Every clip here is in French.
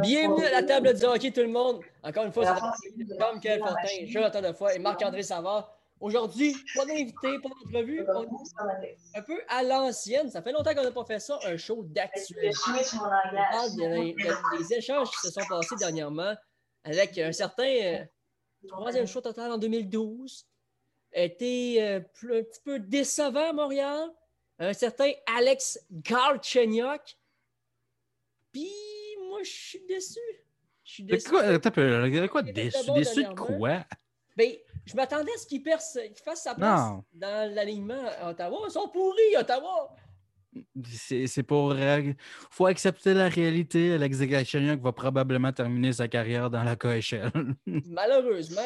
Bienvenue à la table du hockey, tout le monde. Encore une fois, c'est Tom Fortin, Jonathan Defoy et Marc-André Savard. Aujourd'hui, pas d'invité, pas d'entrevue. Un peu à l'ancienne. Ça fait longtemps qu'on n'a pas fait ça, un show d'actualité. On parle des échanges qui se sont passés dernièrement avec un certain euh, troisième show total en 2012. Était euh, un petit peu décevant à Montréal. Un certain Alex Galchenyuk. Puis moi, je suis déçu. Je suis déçu. Quoi, quoi? Déçu? Déçu de quoi? Ben, je m'attendais à ce qu'il fasse sa place dans l'alignement à Ottawa. Ils sont pourris, Ottawa! C'est pour. Il faut accepter la réalité. Alex Galchenyuk va probablement terminer sa carrière dans la KHL. Malheureusement.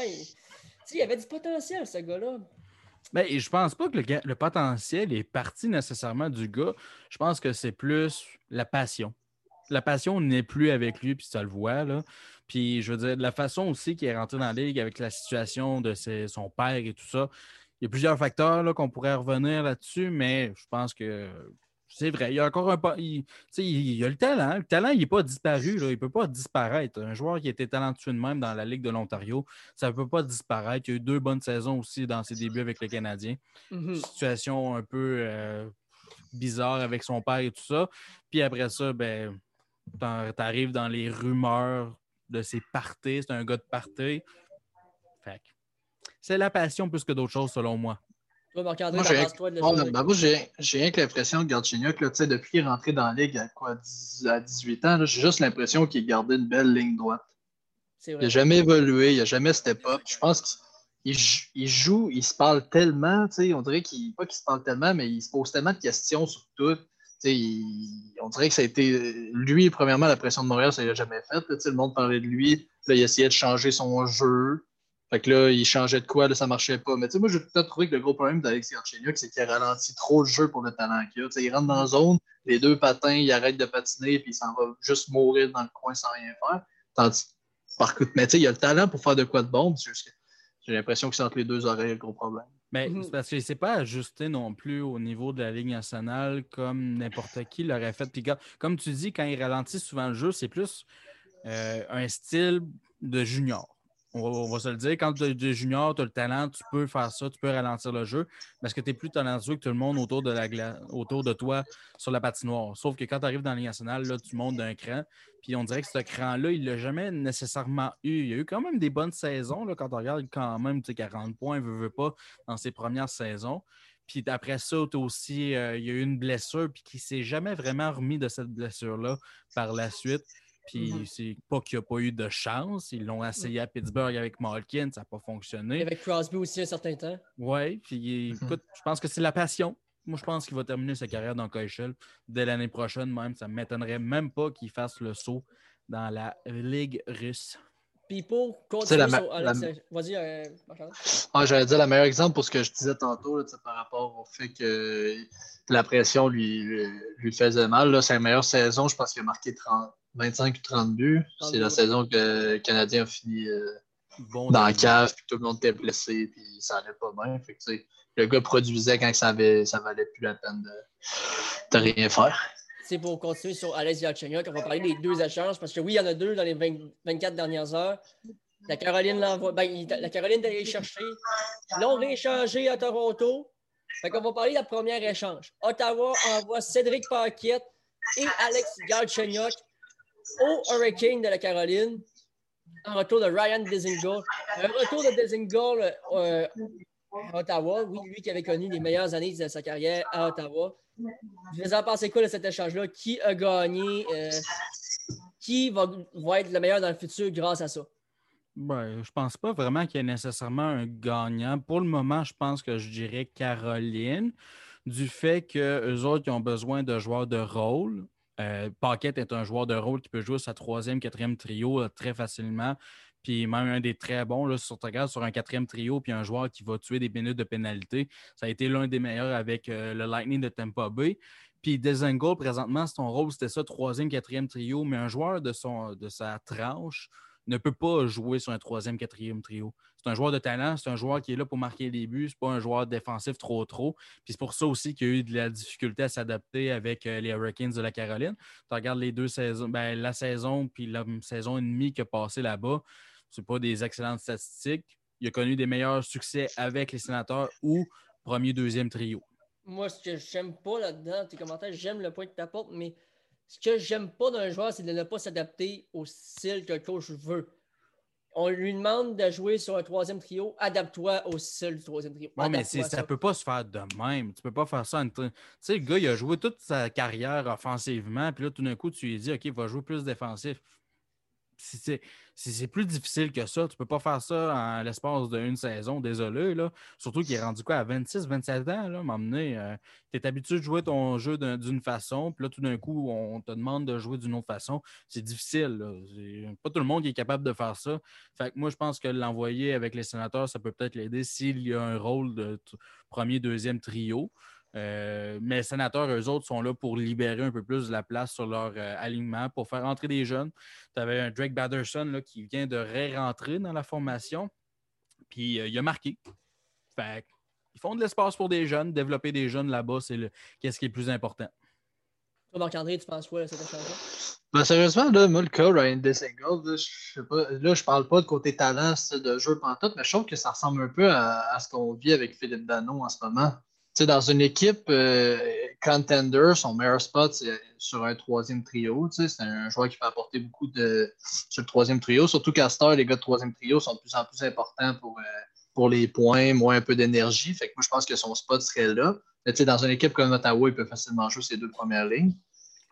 Il y avait du potentiel, ce gars-là. Ben, je pense pas que le, le, potentiel est parti nécessairement du gars. Je pense que c'est plus la passion la passion n'est plus avec lui, puis ça le voit. Là. Puis je veux dire, la façon aussi qu'il est rentré dans la ligue avec la situation de son père et tout ça, il y a plusieurs facteurs qu'on pourrait revenir là-dessus, mais je pense que c'est vrai. Il y a encore un pas. Il, il, a le talent. Le talent, il n'est pas disparu. Il ne peut pas disparaître. Un joueur qui était talentueux de même dans la Ligue de l'Ontario, ça ne peut pas disparaître. Il y a eu deux bonnes saisons aussi dans ses débuts avec le Canadien. Mm-hmm. Situation un peu euh, bizarre avec son père et tout ça. Puis après ça, ben, T'arrives dans les rumeurs de ses parties. C'est un gars de party. c'est la passion plus que d'autres choses, selon moi. moi, j'ai rien que l'impression que Galchenyuk, depuis qu'il est rentré dans la ligue à, quoi, à 18 ans, j'ai juste l'impression qu'il gardait une belle ligne droite. Il n'a jamais évolué, il n'a jamais step up. Je pense qu'il joue, il se parle tellement, on dirait qu'il, pas qu'il se parle tellement, mais il se pose tellement de questions sur tout on dirait que ça a été lui, premièrement, la pression de Montréal, ça n'a jamais fait. le monde parlait de lui. il essayait de changer son jeu. Fait que là, il changeait de quoi, là, ça marchait pas. Mais moi, j'ai peut-être trouvé que le gros problème d'Alex Galchenyuk, c'est qu'il a ralenti trop le jeu pour le talent qu'il a. il rentre dans la zone, les deux patins, il arrête de patiner, puis il s'en va juste mourir dans le coin sans rien faire. Tandis, par contre, mais il a le talent pour faire de quoi de bon. J'ai l'impression que c'est entre les deux oreilles le gros problème. Mais mhm. c'est parce que c'est pas ajusté non plus au niveau de la Ligue nationale comme n'importe qui l'aurait fait. Puis comme tu dis, quand il ralentit souvent le jeu, c'est plus euh, un style de junior. On va, se le dire, quand tu es junior, tu as le talent, tu peux faire ça, tu peux ralentir le jeu parce que tu es plus talentueux que tout le monde autour de, la autour de toi sur la patinoire. Sauf que quand tu arrives dans la Ligue nationale, là, tu montes d'un cran. Puis on dirait que ce cran-là, il ne l'a jamais nécessairement eu. Il y a eu quand même des bonnes saisons là, quand on regarde quand même 40 points, il veut, veut pas, dans ses premières saisons. Puis après ça, aussi, euh, il y a eu une blessure, puis qui ne s'est jamais vraiment remis de cette blessure-là par la suite. Puis c'est pas qu'il n'y a pas eu de chance. Ils l'ont essayé à Pittsburgh avec Malkin, ça n'a pas fonctionné. avec Crosby aussi un certain temps. Oui, puis mm-hmm. écoute, je pense que c'est la passion. Moi, je pense qu'il va terminer sa carrière dans KHL dès l'année prochaine même. Ça ne m'étonnerait même pas qu'il fasse le saut dans la Ligue russe. Puis pour continuer la Vas-y, euh, ah, J'allais dire le meilleur exemple pour ce que je disais tantôt là, par rapport au fait que la pression lui, lui, faisait mal. C'est la meilleure saison. Je pense qu'il a marqué 30, 25 ou 30 buts. C'est la saison que le Canadien a fini euh, dans la cave, puis tout le monde était blessé, puis ça allait pas bien. Fait que, le gars produisait quand ça, avait, ça valait plus la peine de, de rien faire. C'est pour continuer sur Alex Yalchenyuk, on va parler des deux échanges, parce que oui, il y en a deux dans les 24 dernières heures. La Caroline l'envoie. Ben, la Caroline d'aller chercher. L'ont rééchangé à Toronto. Fait qu'on va parler de la première échange. Ottawa envoie Cédric Paquette et Alex Galchenyuk au Hurricane de la Caroline un retour de Ryan Desingol. Un retour de Desingol euh, à Ottawa. Oui, lui qui avait connu les meilleures années de sa carrière à Ottawa. Je vais en penser quoi de cet échange-là? Qui a gagné? Euh, qui va, être le meilleur dans le futur grâce à ça? Ben, je pense pas vraiment qu'il y ait nécessairement un gagnant. Pour le moment, je pense que je dirais Caroline, du fait qu'eux autres ont besoin de joueurs de rôle. Euh, Paquette est un joueur de rôle qui peut jouer sa troisième, quatrième trio euh, très facilement. Puis même un des très bons, là, sur, sur un quatrième trio, puis un joueur qui va tuer des minutes de pénalité. Ça a été l'un des meilleurs avec euh, le Lightning de Tampa Bay. Puis Dezengo, présentement, son rôle, c'était ça, troisième, quatrième trio, mais un joueur de, son, de sa tranche, ne peut pas jouer sur un troisième, quatrième trio. C'est un joueur de talent, c'est un joueur qui est là pour marquer des buts, c'est pas un joueur défensif trop trop. Puis c'est pour ça aussi qu'il y a eu de la difficulté à s'adapter avec euh, les Hurricanes de la Caroline. Tu regardes les deux saisons, ben, la saison puis la saison et demie qui a passé là-bas, c'est pas des excellentes statistiques. Il a connu des meilleurs succès avec les sénateurs ou premier, deuxième trio. Moi, ce que j'aime pas là-dedans, tes commentaires, j'aime le point que tu apportes, mais ce que j'aime pas d'un joueur, c'est de ne pas s'adapter au style que le coach veut on lui demande de jouer sur un troisième trio, adapte-toi au style du troisième trio. Oui, mais ça ne peut pas se faire de même. Tu peux pas faire ça. Tu sais, le gars, il a joué toute sa carrière offensivement, puis là, tout d'un coup, tu lui dis, OK, il va jouer plus défensif c'est plus difficile que ça. Tu peux pas faire ça en l'espace d'une saison, désolé. Là. Surtout qu'il est rendu quoi à 26, 27 ans, là, m'emmener. Euh, tu es habitué de jouer ton jeu d'une façon, puis là, tout d'un coup, on te demande de jouer d'une autre façon. C'est difficile. Pas tout le monde qui est capable de faire ça. Fait que moi, je pense que l'envoyer avec les sénateurs, ça peut peut-être l'aider s'il y a un rôle de premier, deuxième trio. Euh, mais les sénateurs, eux autres, sont là pour libérer un peu plus de la place sur leur euh, alignement, pour faire entrer des jeunes. Tu avais un Drake Batterson là, qui vient de ré-rentrer dans la formation, puis euh, il a marqué. Fait ils font de l'espace pour des jeunes. Développer des jeunes là-bas, c'est le... qu'est-ce qui est le plus important. Toi, Marc-André, tu penses quoi, cette changement? Ben, sérieusement, là, moi, le cas Ryan Dessingle, là, je sais pas, là, je parle pas de côté talent de jeu pantoute, mais je trouve que ça ressemble un peu à, à ce qu'on vit avec Philippe Dano en ce moment dans une équipe euh, contender, son meilleur spot, c'est sur un troisième trio. C'est un joueur qui peut apporter beaucoup de sur le troisième trio. Surtout qu'à Star, les gars de troisième trio sont de plus en plus importants pour, euh, les points, moins un peu d'énergie. Moi, je pense que son spot serait là. Mais, dans une équipe comme Ottawa, il peut facilement jouer ses deux premières lignes.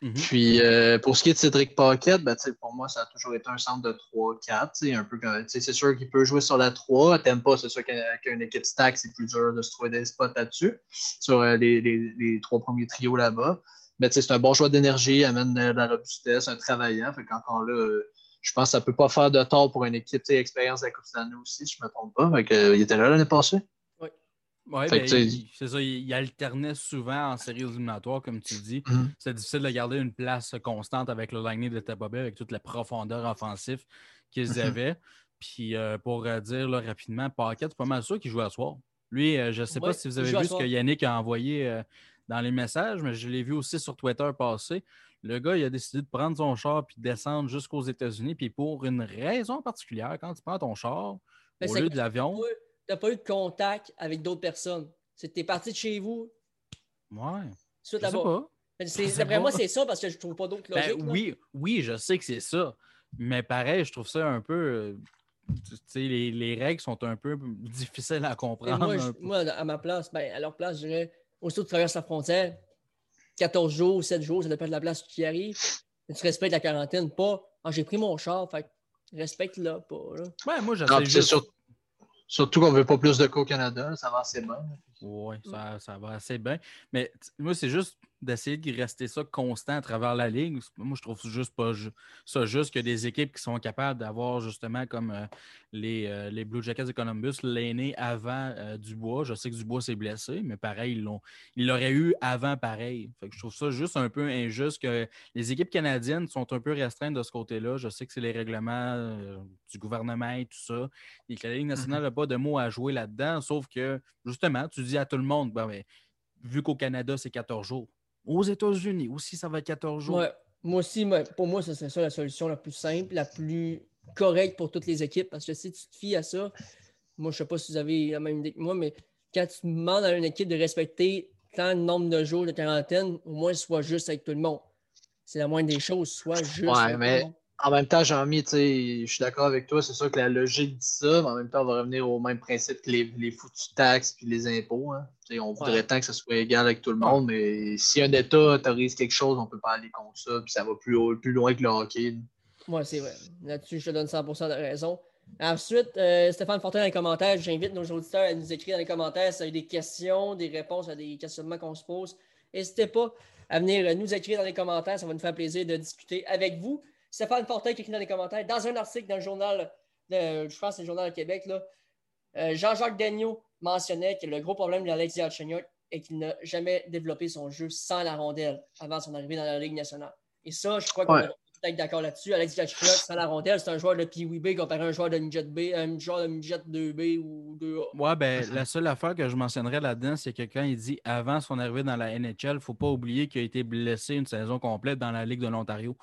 Mhm. Puis euh, pour ce qui est de Cédric Paquette, ben, pour moi, ça a toujours été un centre de 3-4. Un peu c'est sûr qu'il peut jouer sur la 3. T'aimes pas, c'est sûr qu'une équipe stack, c'est plus dur de se trouver des spots là-dessus, sur euh, les, les, trois premiers trios là-bas. Mais c'est un bon choix d'énergie, amène de la robustesse, un travaillant. Fait qu'encore là, euh, je pense que ça peut pas faire de tort pour une équipe. Expérience de la Coupe aussi, si je me trompe pas. Fait il était là l'année passée. Oui, ben, c'est ça. Il, alternait souvent en séries éliminatoires, comme tu dis. Mhm. C'est difficile de garder une place constante avec le lightning de Tampa avec toute la profondeur offensive qu'ils mhm. avaient. Puis euh, pour euh, dire rapidement, Paquet, c'est pas mal sûr qu'il joue à soir. Lui, euh, je ne sais pas si vous avez vu ce que Yannick a envoyé dans les messages, mais je l'ai vu aussi sur Twitter passer. Le gars, il a décidé de prendre son char puis descendre jusqu'aux États-Unis. Puis pour une raison particulière, quand tu prends ton char, au lieu de l'avion n'as pas eu de contact avec d'autres personnes. C'était parti de chez vous. Ouais. Suite je sais pas. D'après moi, c'est ça parce que je trouve pas d'autres ben, logiques. oui, oui, je sais que c'est ça. Mais pareil, je trouve ça un peu. Euh, les, les, règles sont un peu difficiles à comprendre. Moi, à ma place, ben, à leur place, je dirais, aussitôt que tu traverses la frontière, 14 jours, 7 jours, ça dépend de la place où tu arrives. Tu respectes la quarantaine, pas ah, j'ai pris mon char, fait respecte-la pas. Ouais, moi, j'essaie juste... Surtout qu'on ne veut pas plus de cas au Canada, ça va assez bien. Oui, ça, ça, va assez bien. Mais moi, c'est juste d'essayer de rester ça constant à travers la ligue. Moi, je trouve juste pas ça juste a des équipes qui sont capables d'avoir justement comme euh, les, euh, les, Blue Jackets de Columbus l'aîné avant euh, Dubois. Je sais que Dubois s'est blessé, mais pareil, ils l'ont ils l'auraient eu avant pareil. je trouve ça juste un peu injuste que les équipes canadiennes sont un peu restreintes de ce côté-là. Je sais que c'est les règlements du gouvernement et tout ça. Et que la Ligue nationale n'a mm-hmm. pas de mots à jouer là-dedans, sauf que justement, tu dis à tout le monde, ben, ben vu qu'au Canada, c'est 14 jours aux États-Unis aussi, ça va être 14 jours. Moi aussi, pour moi, ce serait ça la solution la plus simple, la plus correcte pour toutes les équipes. Parce que si tu te fies à ça, moi, je ne sais pas si vous avez la même idée que moi, mais quand tu demandes à une équipe de respecter tant de nombre de jours de quarantaine, au moins, soit juste avec tout le monde. C'est la moindre des choses, soit juste. Ouais, mais en même temps, Jean-Mi, je suis d'accord avec toi. C'est sûr que la logique dit ça, mais en même temps, on va revenir au même principe que les, les foutues taxes et les impôts. Hein. On voudrait tant que ce soit égal avec tout le monde, mais si un État autorise quelque chose, on ne peut pas aller contre ça, puis ça va plus, plus loin que le hockey. Oui, c'est vrai. Là-dessus, je te donne 100% de raison. Ensuite, euh, Stéphane Fortin dans les commentaires, j'invite nos auditeurs à nous écrire dans les commentaires si vous avez des questions, des réponses à des questionnements qu'on se pose. N'hésitez pas à venir nous écrire dans les commentaires, ça va nous faire plaisir de discuter avec vous. Stéphane Fortin qui écrit dans les commentaires, dans un article dans le journal, de, je pense que c'est le journal de Québec, euh, Jean-Jacques Dagneau mentionnait que le gros problème d'Alex Galchenyuk est qu'il n'a jamais développé son jeu sans la rondelle avant son arrivée dans la Ligue nationale. Et ça, je crois qu'on a peut-être d'accord là-dessus. Alex Gatchuk, sans la rondelle, c'est un joueur de PWB comparé à un joueur de Midget B, un joueur de Midget 2B ou 2A. Ouais, ben, la seule affaire que je mentionnerais là-dedans, c'est que quand il dit avant son arrivée dans la NHL, il ne faut pas oublier qu'il a été blessé une saison complète dans la Ligue de l'Ontario.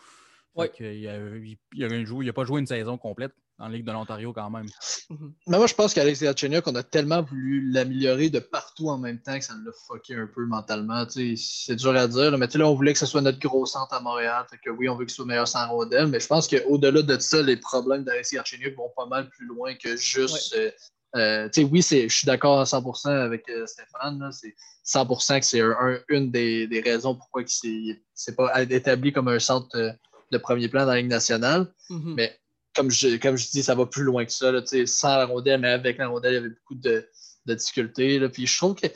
Ouais. Il n'a pas joué une saison complète en Ligue de l'Ontario quand même. Mhm. Mais moi, je pense qu'Alex Galchenyuk, on a tellement voulu l'améliorer de partout en même temps que ça l'a fucké un peu mentalement. C'est dur à dire, mais là, on voulait que ce soit notre gros centre à Montréal. Fait que oui, on veut qu'il soit meilleur sans rondelle, mais je pense qu'au-delà de ça, les problèmes d'Alex Galchenyuk vont pas mal plus loin que juste. Euh, euh, oui, je suis d'accord à 100% avec euh, Stéphane. C'est 100% que c'est une des, raisons pourquoi il ne pas établi comme un centre de premier plan dans la Ligue nationale. Mhm. Mais comme je, comme je dis, ça va plus loin que ça. Là, sans la rondelle, mais avec la rondelle, il y avait beaucoup de, difficultés. Puis je trouve que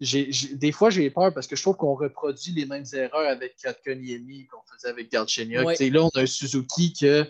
des fois, j'ai peur parce que je trouve qu'on reproduit les mêmes erreurs avec Katkaniemi qu'on faisait avec Galchenyuk. Là, on a un Suzuki que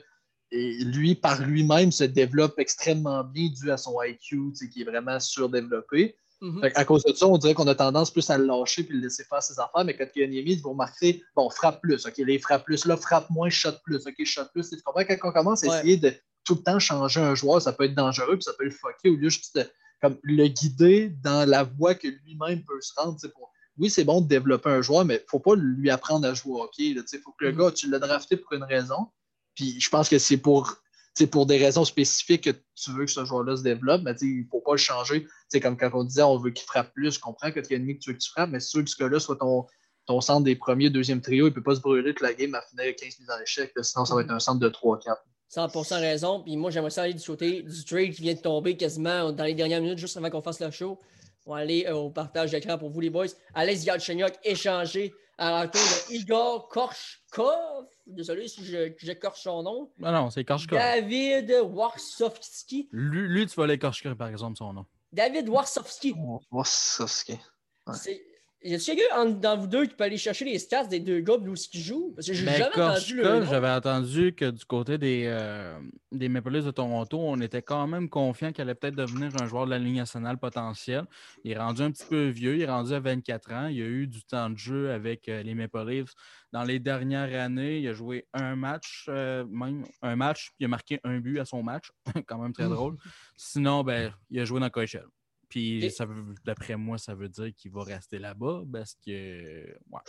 lui, par lui-même, se développe extrêmement bien dû à son IQ qui est vraiment surdéveloppé. Mhm. À cause de ça, on dirait qu'on a tendance plus à le lâcher et le laisser faire ses affaires, mais quand il y a une vous remarquerez, bon, frappe plus, OK, les frappe plus, là, frappe moins, shot plus, OK, shot plus. Tu comprends? Quand on commence à essayer de tout le temps changer un joueur, ça peut être dangereux, puis ça peut le fucker au lieu juste de comme, le guider dans la voie que lui-même peut se rendre. Pour... Oui, c'est bon de développer un joueur, mais il ne faut pas lui apprendre à jouer au hockey. Il faut que le mhm. gars, tu l'as drafté pour une raison. Puis je pense que c'est pour c'est pour des raisons spécifiques que tu veux que ce joueur-là se développe, mais il ne faut pas le changer. C'est comme quand on disait on veut qu'il frappe plus, je comprends que tu as ennemi que tu veux qu'il frappe, mais veux que ce gars-là soit ton, ton centre des premiers, deuxième trio, il ne peut pas se brûler toute la game à finir 15 mises en échec, sinon ça va être un centre de 3-4. 100% raison. Puis moi, j'aimerais ça aller du côté du trade qui vient de tomber quasiment dans les dernières minutes, juste avant qu'on fasse le show. On va aller euh, au partage d'écran pour vous, les boys. Alex Galchenyuk échangé à l'entour de Igor Korshkov. Désolé si j'écorche son nom. Non, non, c'est Korshkov. David Warsowski. Lui, lui, tu vas l'écorcher, par exemple, son nom. David Warsowski. Warsowski. Ouais. Y a-t-il quelqu'un dans vous deux qui peut aller chercher les stats des deux gars blues qui jouent? Parce que j'ai ben, jamais entendu le J'avais entendu que du côté des, euh, des Maple Leafs de Toronto, on était quand même confiant qu'il allait peut-être devenir un joueur de la Ligue nationale potentielle. Il est rendu un petit peu vieux, il est rendu à 24 ans. Il a eu du temps de jeu avec euh, les Maple Leafs. Dans les dernières années, il a joué un match, euh, même un match, il a marqué un but à son match. quand même très drôle. Sinon, ben, il a joué dans KHL. Puis, d'après moi, ça veut dire qu'il va rester là-bas parce que. Ouais.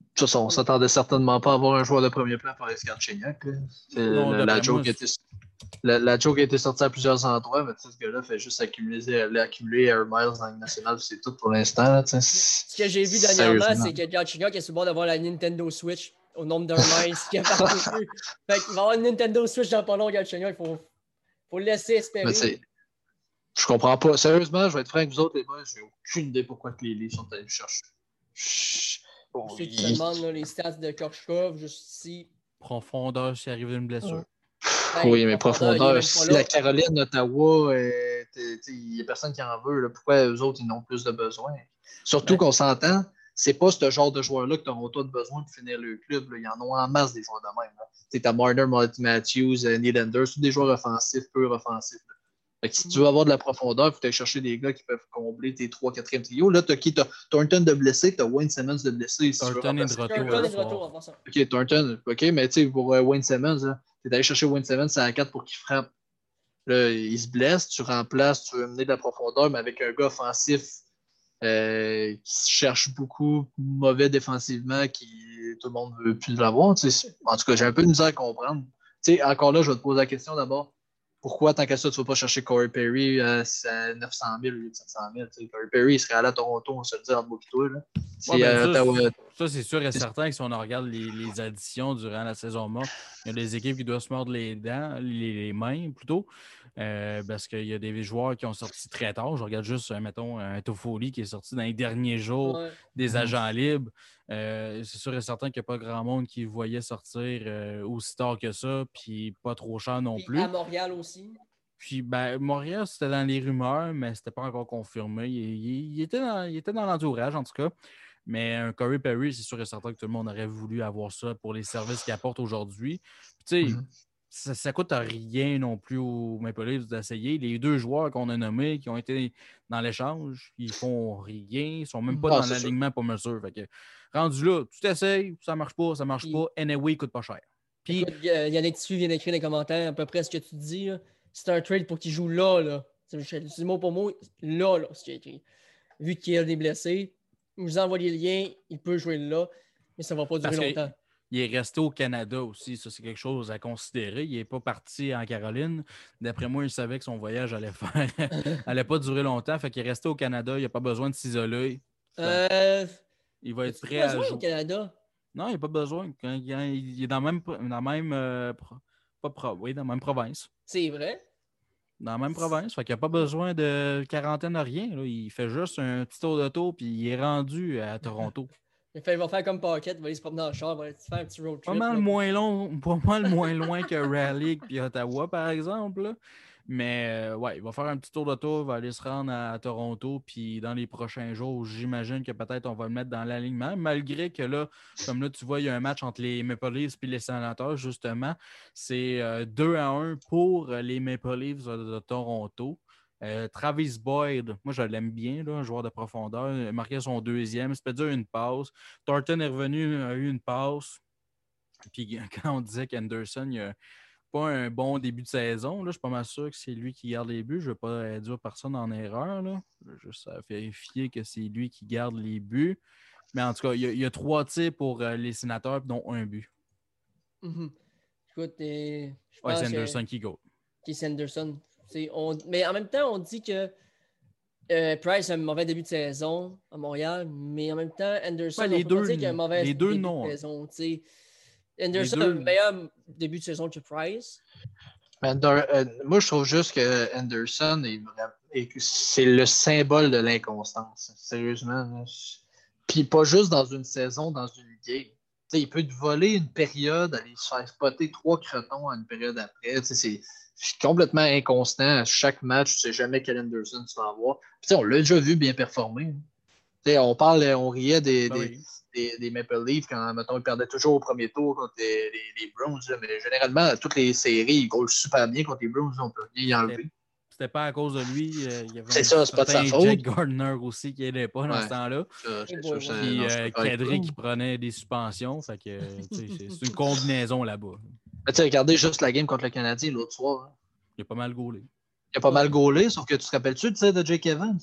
De toute façon, on s'attendait certainement pas à avoir un joueur de premier plan par Escarchignac. La, la, joke était, la, la, joke a été sortie à plusieurs endroits, mais ce gars-là fait juste accumuler, accumuler Air Miles dans le national, c'est tout pour l'instant. Ce que j'ai vu dernièrement, c'est que Galchenyuk est souvent d'avoir la Nintendo Switch au nombre d'Air Miles qui a parcouru. fait qu'il va avoir une Nintendo Switch dans pas long, Galchenyuk. Il faut, faut le laisser espérer. Je comprends pas. Sérieusement, je vais être franc avec vous autres, les boys, j'ai aucune idée pourquoi les livres sont allés me chercher. Je... Bon, tu te demandes les stats de Korchkov, juste ici. Profondeur s'il arrive d'une blessure. oui, mais profondeur, si la Caroline, Ottawa, il n'y a personne qui en veut. Là. Pourquoi eux autres, ils n'ont plus de besoin? Surtout qu'on s'entend, c'est pas ce genre de joueurs-là que Toronto a besoin pour finir le club. Là. Ils en ont en masse des joueurs de même. Tu as Marner, Matthews, euh, Nylander, tous des joueurs offensifs, peu offensifs si tu veux avoir de la profondeur, il faut aller chercher des gars qui peuvent combler tes 3 4e trios. Là, tu as qui? Tu as Thornton de blessé, tu as Wayne Simmons de blessé. Thornton est de retour. Ok, Thornton. Ok, mais tu sais, pour euh, Wayne Simmons, tu es allé chercher Wayne Simmons à 4 pour qu'il frappe. Là, il se blesse, tu remplaces, tu veux mener de la profondeur, mais avec un gars offensif euh, qui cherche beaucoup, mauvais défensivement, qui tout le monde ne veut plus l'avoir. En tout cas, j'ai un peu de misère à comprendre. sais, encore là, je vais te poser la question d'abord pourquoi, tant qu'à ça, tu ne vas pas chercher Corey Perry euh, à 900 000 ou 700 000? Corey Perry, il serait allé à Toronto, on se le dit entre moi et toi. Là. Ouais, ben, euh, ça, c'est sûr et certain que si on regarde les, les, additions durant la saison morte, il y a des équipes qui doivent se mordre les dents, les, mains plutôt, euh, parce qu'il y a des joueurs qui ont sorti très tard. Je regarde juste, mettons, un Toffoli qui est sorti dans les derniers jours des mhm. agents libres. Euh, c'est sûr et certain qu'il n'y a pas grand monde qui voyait sortir euh, aussi tard que ça, puis pas trop cher non plus. À Montréal aussi. Puis, ben, Montréal, c'était dans les rumeurs, mais c'était pas encore confirmé. Il, était dans, l'entourage, en tout cas. Mais un Corey Perry, c'est sûr et certain que tout le monde aurait voulu avoir ça pour les services qu'il apporte aujourd'hui. Tu sais, mm-hmm ça ne coûte rien non plus au Maple Leafs d'essayer. Les deux joueurs qu'on a nommés qui ont été dans l'échange, ils font rien, ils sont même pas ah, dans l'alignement pour mesure. Fait que, rendu là, tu t'essayes, ça marche pas, ça marche pas, anyway, il coûte pas cher. Puis, Écoute, Yannick Tissu vient d'écrire dans les commentaires à peu près ce que tu dis. C'est un trade pour qu'il joue là. là. C'est mot pour mot. Là, là, ce écrit. Vu qu'il a des blessés, vous envoyez le lien, il peut jouer là, mais ça ne va pas durer longtemps. Il est resté au Canada aussi, ça c'est quelque chose à considérer. Il n'est pas parti en Caroline. D'après moi, il savait que son voyage allait faire allait pas durer longtemps. Fait qu'il est resté au Canada, il n'a pas besoin de s'isoler. Euh... Il va être prêt à jouer. au Canada? Non, il n'a pas besoin. Il est dans la même, dans même, euh, pas oui, dans la même province. C'est vrai? Dans la même province. Fait qu'il n'a pas besoin de quarantaine à rien. Il fait juste un petit tour d'auto puis il est rendu à Toronto. Il, fait, il va faire comme Pocket, il va aller se promener dans le char, il va faire un petit road trip. Pas mal, moins, long, pas mal moins loin que Raleigh puis Ottawa, par exemple. Mais euh, ouais, il va faire un petit tour d'auto, il va aller se rendre à, Toronto, puis dans les prochains jours, j'imagine que peut-être on va le mettre dans l'alignement, malgré que là, comme là, tu vois, il y a un match entre les Maple Leafs et les Sénateurs, justement. C'est 2 euh, à 1 pour les Maple Leafs de, Toronto. Euh, Travis Boyd, moi je l'aime bien, là, un joueur de profondeur, il a marqué son deuxième, c'est peut-être une passe. Thornton est revenu, a eu une passe. Puis quand on disait qu'Anderson, il a pas un bon début de saison. Là. Je suis pas mal sûr que c'est lui qui garde les buts. Je ne vais pas dire personne en erreur. Là. Je vais juste vérifier que c'est lui qui garde les buts. Mais en tout cas, il y a, trois tirs pour euh, les sénateurs, dont un but. Écoute, euh, c'est Anderson qui go. c'est Anderson. Mais en même temps, on dit que euh, Price a un mauvais début de saison à Montréal, mais en même temps, Anderson les, deux, qu'il a un mauvais les deux, non. de saison. Anderson a un meilleur début de saison que Price. Euh, moi, je trouve juste que Anderson est, c'est le symbole de l'inconstance. Sérieusement. Puis pas juste dans une saison, dans une game. Il peut te voler une période, aller se faire spotter trois cretons à une période après. C'est complètement inconstant. À chaque match, tu ne sais jamais quel Anderson tu vas avoir. on l'a déjà vu bien performer. on parle, on riait des, ben des, Maple Leafs quand, mettons, ils perdaient toujours au premier tour contre les, les, Browns. mais généralement, toutes les séries, ils goalent super bien contre les Browns. On peut rien y enlever. C'était pas à cause de lui. Euh, c'est ça, c'est pas de sa faute. Jack Gardner aussi qui n'aidait pas dans ce temps-là. Puis euh, qui prenait des suspensions. Fait que c'est une combinaison là-bas. Tu regardez juste la game contre le Canadien l'autre soir. Hein. Il a pas mal gaulé. Il a pas mal gaulé, sauf que tu te rappelles-tu de Jake Evans?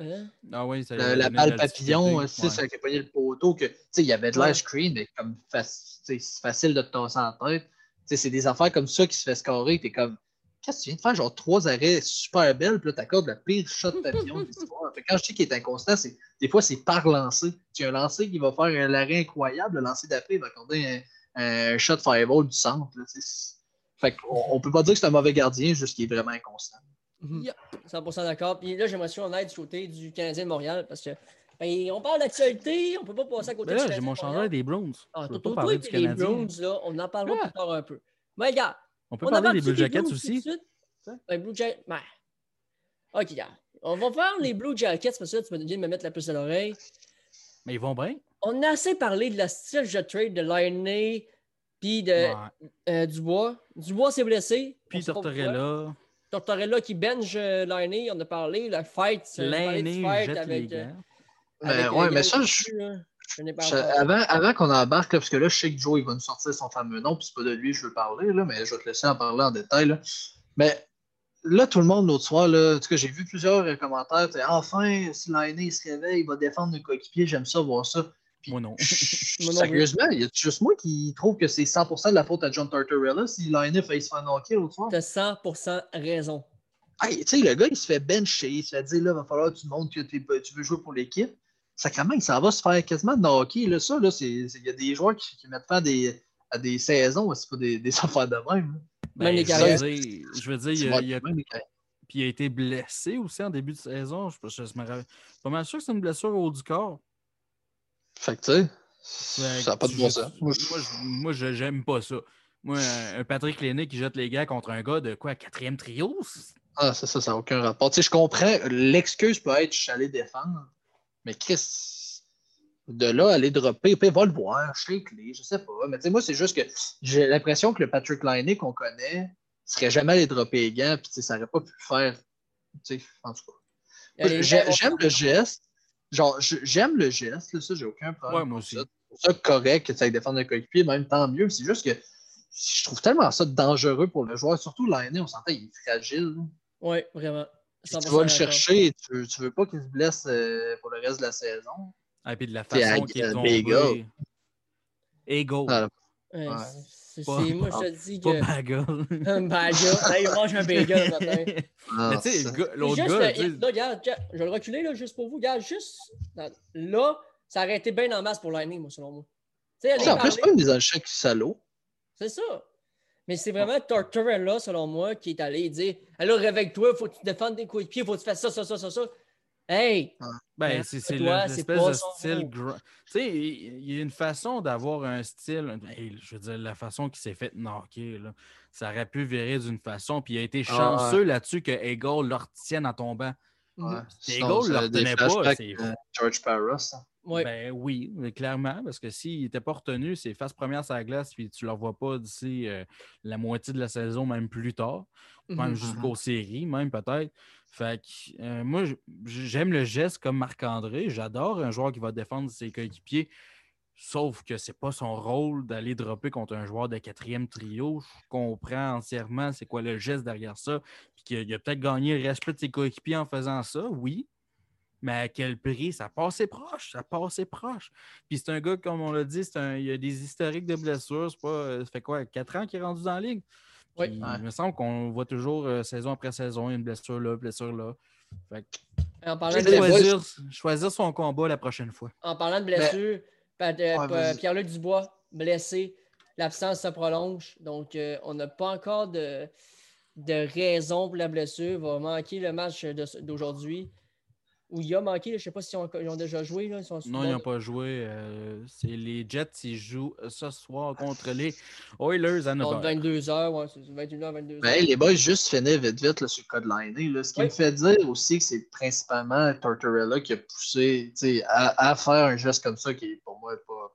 Hein? Ah oui, la balle papillon, c'est ça qui a pogné le poteau. Que, il y avait de l'air screen, mais comme c'est facile de te tasser en tête. C'est des affaires comme ça qui se fait scorer. T'es comme, qu'est-ce que tu viens de faire? Genre trois arrêts super belles, puis là, t'accordes la pire shot papillon de l'histoire. Quand je dis qu'il est inconstant, c'est des fois, c'est par lancer. Tu as un lancer qui va faire un arrêt incroyable, le lancer d'après, il va accorder un, shot fireball du centre. fait qu'on on peut pas dire que c'est un mauvais gardien, juste qu'il est vraiment inconstant. 100% mhm. d'accord. Puis là, j'aimerais en être du côté du Canadien de Montréal parce que ben, on parle d'actualité, on peut pas passer à côté Mais là, j'ai mon chandail des Browns. Ah, tout pas parler du Canadien. Les Browns, là, on en parlera plus tard un peu. Mais regarde. On peut parler des Blue Jackets aussi. Les Blue Jackets. Ben. Ok, regarde. On va faire les Blue Jackets parce que là, tu viens de me mettre la puce à l'oreille. Mais ils vont bien. On a assez parlé de la style de trade de Liney puis de euh, Dubois. Dubois s'est blessé. Puis Tortorella. Tortorella qui bench euh, on a parlé, la fight, l'année avec. Euh, ben, ouais, mais ça, je. Avant, avant qu'on embarque, parce que là, je sais que Joe il va nous sortir son fameux nom, puis c'est pas de lui que je veux parler, là, mais je vais te laisser en parler en détail. Là. Mais là, tout le monde l'autre soir, là, en tout cas, j'ai vu plusieurs commentaires. Enfin, si l'année se réveille, il va défendre le coéquipier, j'aime ça, voir ça. moi non. sérieusement, il y a juste moi qui trouve que c'est 100% de la faute à John Tortorella si l'ANF a se faire knocker l'autre soir? T'as 100% raison. Hey, tu sais, le gars, il se fait bencher, il se fait dire, là, il va falloir que tu montres que tu veux jouer pour l'équipe. Sacrément, ça va se faire quasiment knocker. Là, ça, là, il y a des joueurs qui, mettent fin à des, à des saisons, c'est pas des, des affaires de même. Ben, les gars, je veux dire, il, y a, puis il a été blessé aussi en début de saison. Je, je, je me rappelle. Pas mal sûr que c'est une blessure au haut du corps. Fait que tu sais, ça n'a pas de bon sens. Moi, moi j'aime pas ça. Moi, un Patrick Lenné qui jette les gars contre un gars de quoi, quatrième trio? Ah, c'est ça, ça n'a aucun rapport. Tu sais, je comprends, l'excuse peut être je suis allé défendre, mais Chris, de là, aller dropper, puis va le voir, je sais clé, je sais pas. Mais tu sais, moi, c'est juste que j'ai l'impression que le Patrick Liney qu'on connaît serait jamais allé dropper les gants, puis ça n'aurait pas pu le faire. Tu sais, en tout cas. J'aime le geste, Genre, j'aime le geste, là, ça, j'ai aucun problème. Ouais, moi aussi. ça correct que tu ailles défendre un coéquipier, même tant mieux. C'est juste que je trouve tellement ça dangereux pour le joueur. Surtout l'année, on sentait qu'il est fragile. Oui, vraiment. Tu vas le chercher, tu veux, veux pas qu'il se blesse euh, pour le reste de la saison. Et ah, puis de la façon qu'il est tombé. Ego. Ah, c'est moi, je te dis que. Pas bagel. un bagel. il mange un bagel matin. Ah, Mais tu sais, l'autre gars. là, regarde, je vais le reculer là, juste pour vous. Regarde, juste là, ça aurait été bien en masse pour l'année, moi, selon moi. C'est en plus pas une mise en échec salaud. C'est ça. Mais c'est vraiment Tortorella, selon moi, qui est allé dire Alors, réveille-toi, faut que tu défendes des coéquipiers, faut que tu fasses ça, ça, ça, ça, ça. Hey! Ben, c'est l'espèce de style. Tu sais, il y a une façon d'avoir un style. je veux dire, la façon qu'il s'est fait knocker, là, ça aurait pu virer d'une façon. Puis il a été ah, chanceux là-dessus que Eagle le retienne en tombant. Ouais. Eagle ne le retenait pas. C'est euh, George Parros. Hein. Ben oui, clairement, parce que s'il n'était pas retenu, c'est face première sur la glace, puis tu ne le revois pas d'ici euh, la moitié de la saison, même plus tard, même mhm. jusqu'aux séries, même peut-être. Fait que euh, moi, j'aime le geste comme Marc-André. J'adore un joueur qui va défendre ses coéquipiers. Sauf que c'est pas son rôle d'aller dropper contre un joueur de quatrième trio. Je comprends entièrement c'est quoi le geste derrière ça. Puis qu'il a peut-être gagné le respect de ses coéquipiers en faisant ça, oui. Mais à quel prix? Ça passait proche, ça passait proche. Puis c'est un gars, comme on l'a dit, un, il a des historiques de blessures. C'est pas, ça fait quoi, quatre ans qu'il est rendu dans la ligue? Oui. Il me semble qu'on voit toujours euh, saison après saison, une blessure là, blessure là. Fait en parlant de choisir, choisir, son combat la prochaine fois. En parlant de blessure, euh, Pierre-Luc Dubois, blessé, l'absence se prolonge. Donc, euh, on n'a pas encore de, de raison pour la blessure. Il va manquer le match d'aujourd'hui où il a manqué. Je ne sais pas s'ils ont, ont, déjà joué. Là, non, ils n'ont pas joué. Euh, c'est les Jets, ils jouent ce soir contre les Oilers à 9h. 22h, ouais, c'est 21h, 22h. Ben, les boys, juste finir vite vite là, sur le code line. Ce qui me fait dire aussi que c'est principalement Tortorella qui a poussé à, à, faire un geste comme ça qui est pour moi pas,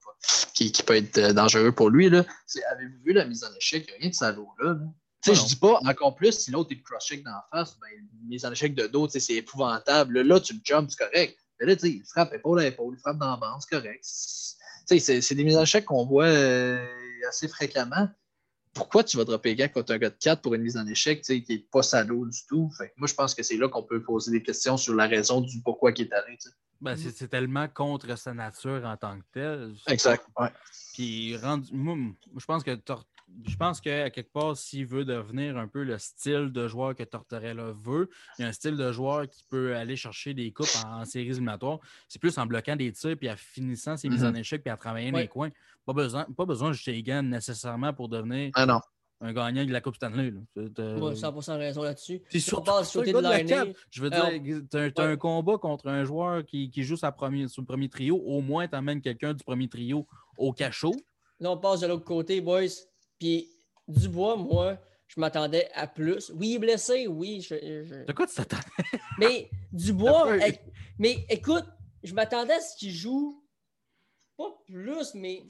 qui, qui, peut être euh, dangereux pour lui. Avez-vous vu la mise en échec? Il n'y a rien de salaud là. là. Sais, je dis pas, encore plus, si l'autre est cross-check d'en face, ben, mise en échec de dos, c'est épouvantable. Là, tu le jumps, c'est correct. Mais là, tu sais, il frappe épaule à épaule, il frappe dans la bande, c'est correct. Tu sais, c'est des mises en échec qu'on voit euh, assez fréquemment. Pourquoi tu vas dropper gars contre un gars de 4 pour une mise en échec qui n'est pas salaud du tout? Fait, moi, je pense que c'est là qu'on peut poser des questions sur la raison du pourquoi il est allé. Ben, c'est tellement contre sa nature en tant que tel. Exact. Ouais. Puis, rendu, moi, je pense que je pense qu'à quelque part, s'il veut devenir un peu le style de joueur que Tortorella veut, il y a un style de joueur qui peut aller chercher des coupes en, séries éliminatoires. C'est plus en bloquant des tirs, puis en finissant ses mises en mhm. échec, puis en travaillant dans les coins. Pas besoin, pas besoin de les nécessairement pour devenir ah un gagnant de la Coupe Stanley. Là. 100% raison là-dessus. Si surtout, côté de la je veux dire, tu as, un combat contre un joueur qui, joue sa première, sur le premier trio. Au moins, tu amènes quelqu'un du premier trio au cachot. Là, on passe de l'autre côté, boys. Puis Dubois, moi, je m'attendais à plus. Oui, il est blessé, oui. Je, De quoi tu t'attends? mais Dubois, mais écoute, je m'attendais à ce qu'il joue pas plus, mais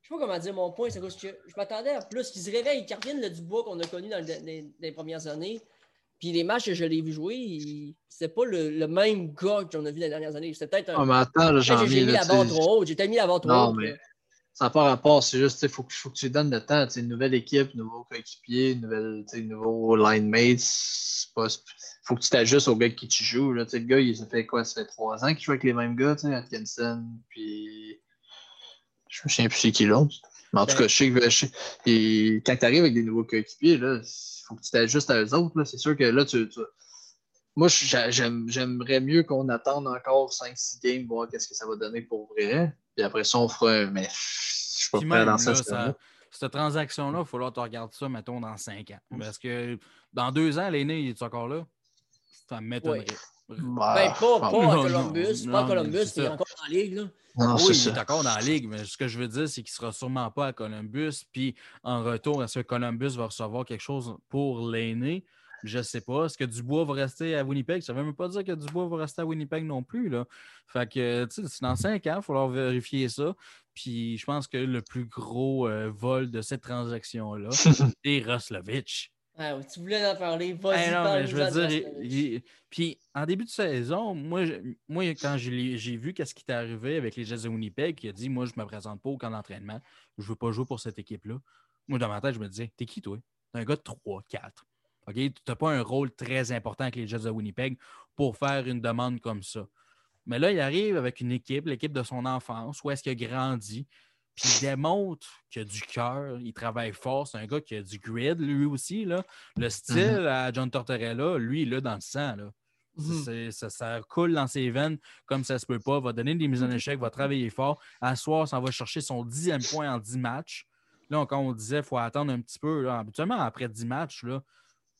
je sais pas comment dire mon point. C'est que je m'attendais à plus qu'il se réveille, qu'il revienne le Dubois qu'on a connu dans les, premières années. Puis les matchs que je l'ai vu jouer, c'est pas le, même gars qu'on a vu dans les dernières années. C'était peut-être un. Oh, mais attends, j'ai mis la barre trop haute. J'ai mis la barre trop haute. Mais ça n'a pas rapport, c'est juste, il faut, que tu donnes le temps. Une nouvelle équipe, nouveau coéquipier, nouvelle, nouveau line mates. Il faut que tu t'ajustes au gars qui tu joues. Là. Le gars, il, ça fait quoi? Ça fait trois ans qu'il joue avec les mêmes gars, Atkinson, puis. Je me souviens plus c'est qui l'autre. Mais en tout cas, je sais que et quand tu arrives avec des nouveaux coéquipiers, il faut que tu t'ajustes à eux autres. C'est sûr que là, tu, moi, j'aimerais mieux qu'on attende encore 5-6 games, voir qu'est-ce que ça va donner pour vrai. Puis après ça, on fera Mais je suis pas prêt dans ça, Cette transaction-là, il faut que tu regardes ça, mettons, dans 5 ans. Parce que dans 2 ans, l'aîné, il est encore là? Ça m'étonnerait. Bah, ben, pas, pas à Columbus. pas à Columbus, il est encore dans la ligue. Là. oui, il est encore dans la ligue, mais ce que je veux dire, c'est qu'il ne sera sûrement pas à Columbus. Puis en retour, est-ce que Columbus va recevoir quelque chose pour l'aîné? Je ne sais pas. Est-ce que Dubois va rester à Winnipeg? Ça ne veut même pas dire que Dubois va rester à Winnipeg non plus. Là. Fait que, tu sais, dans cinq ans, il va falloir vérifier ça. Puis je pense que le plus gros euh, vol de cette transaction-là, c'est Roslovich. Ah, tu voulais en parler, vas-y, parle je veux dire, puis en début de saison, moi, moi quand j'ai vu qu'est-ce qui t'est arrivé avec les Jets de Winnipeg, il a dit Moi, je me présente pas au camp d'entraînement, je veux pas jouer pour cette équipe-là. Moi, dans ma tête, je me disais T'es qui, toi? T'es un gars de 3, 4. OK? Tu n'as pas un rôle très important avec les Jets de Winnipeg pour faire une demande comme ça. Mais là, il arrive avec une équipe, l'équipe de son enfance, où est-ce qu'il a grandi, puis il démontre qu'il a du cœur, il travaille fort. C'est un gars qui a du grid, lui aussi. Là. Le style mhm. à John Tortorella, lui, il l'a dans le sang. Là. Mhm. ça, coule dans ses veines comme ça se peut pas. Va donner des mises en échec, va travailler fort. À soir, ça va chercher son dixième point en dix matchs. Là, quand on disait qu'il faut attendre un petit peu, habituellement, après dix matchs, là,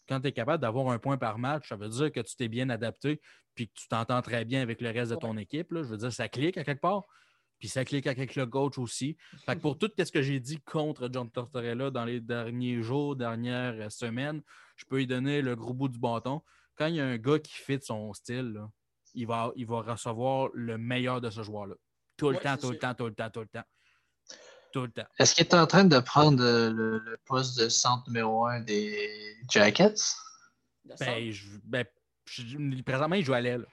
quand tu es capable d'avoir un point par match, ça veut dire que tu t'es bien adapté puis que tu t'entends très bien avec le reste de ton équipe. Je veux dire, ça clique à quelque part. Puis ça clique avec le coach aussi. Fait que pour tout ce que j'ai dit contre John Tortorella dans les derniers jours, dernières semaines, je peux lui donner le gros bout du bâton. Quand il y a un gars qui fit son style, il, va, il va recevoir le meilleur de ce joueur-là. Tout le temps, tout le temps, tout le temps, tout le temps. Tout le temps. Est-ce qu'il est en train de prendre le, poste de centre numéro un des Jackets? Ben, ben présentement, il joue à l'aile.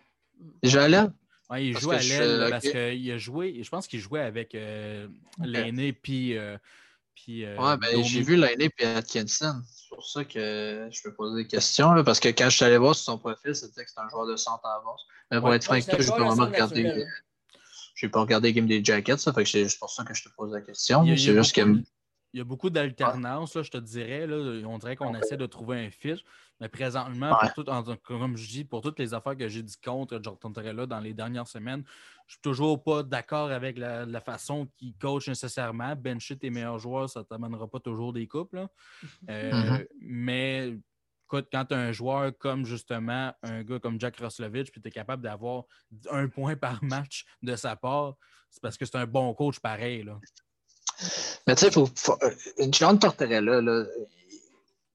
Il joue à l'aile? il joue à l'aile parce qu'il a joué, je pense qu'il jouait avec euh, l'aîné puis. Euh, puis euh, ouais, ben, j'ai vu l'aîné puis Atkinson. C'est pour ça que je peux poser des questions. Là, parce que quand je suis allé voir sur son profil, c'était que c'était un joueur de centre à avance. Mais pour être franc, je pas vraiment regardé. Je n'ai pas regardé le game des Jackets, ça fait que c'est pour ça que je te pose la question. Juste que il y a beaucoup d'alternance, je te dirais. Là, on dirait qu'on essaie de trouver un fit. Mais présentement, comme je dis, pour toutes les affaires que j'ai dit contre Jordan là dans les dernières semaines, je suis toujours pas d'accord avec la, façon qu'il coach nécessairement. Bencher tes meilleurs joueurs, ça ne t'amènera pas toujours des couples. Euh, mm-hmm. Mais quand tu as un joueur comme justement un gars comme Jack Roslovich, puis tu es capable d'avoir un point par match de sa part, c'est parce que c'est un bon coach pareil. Là. Mais tu sais, faut, euh, John Tortorella,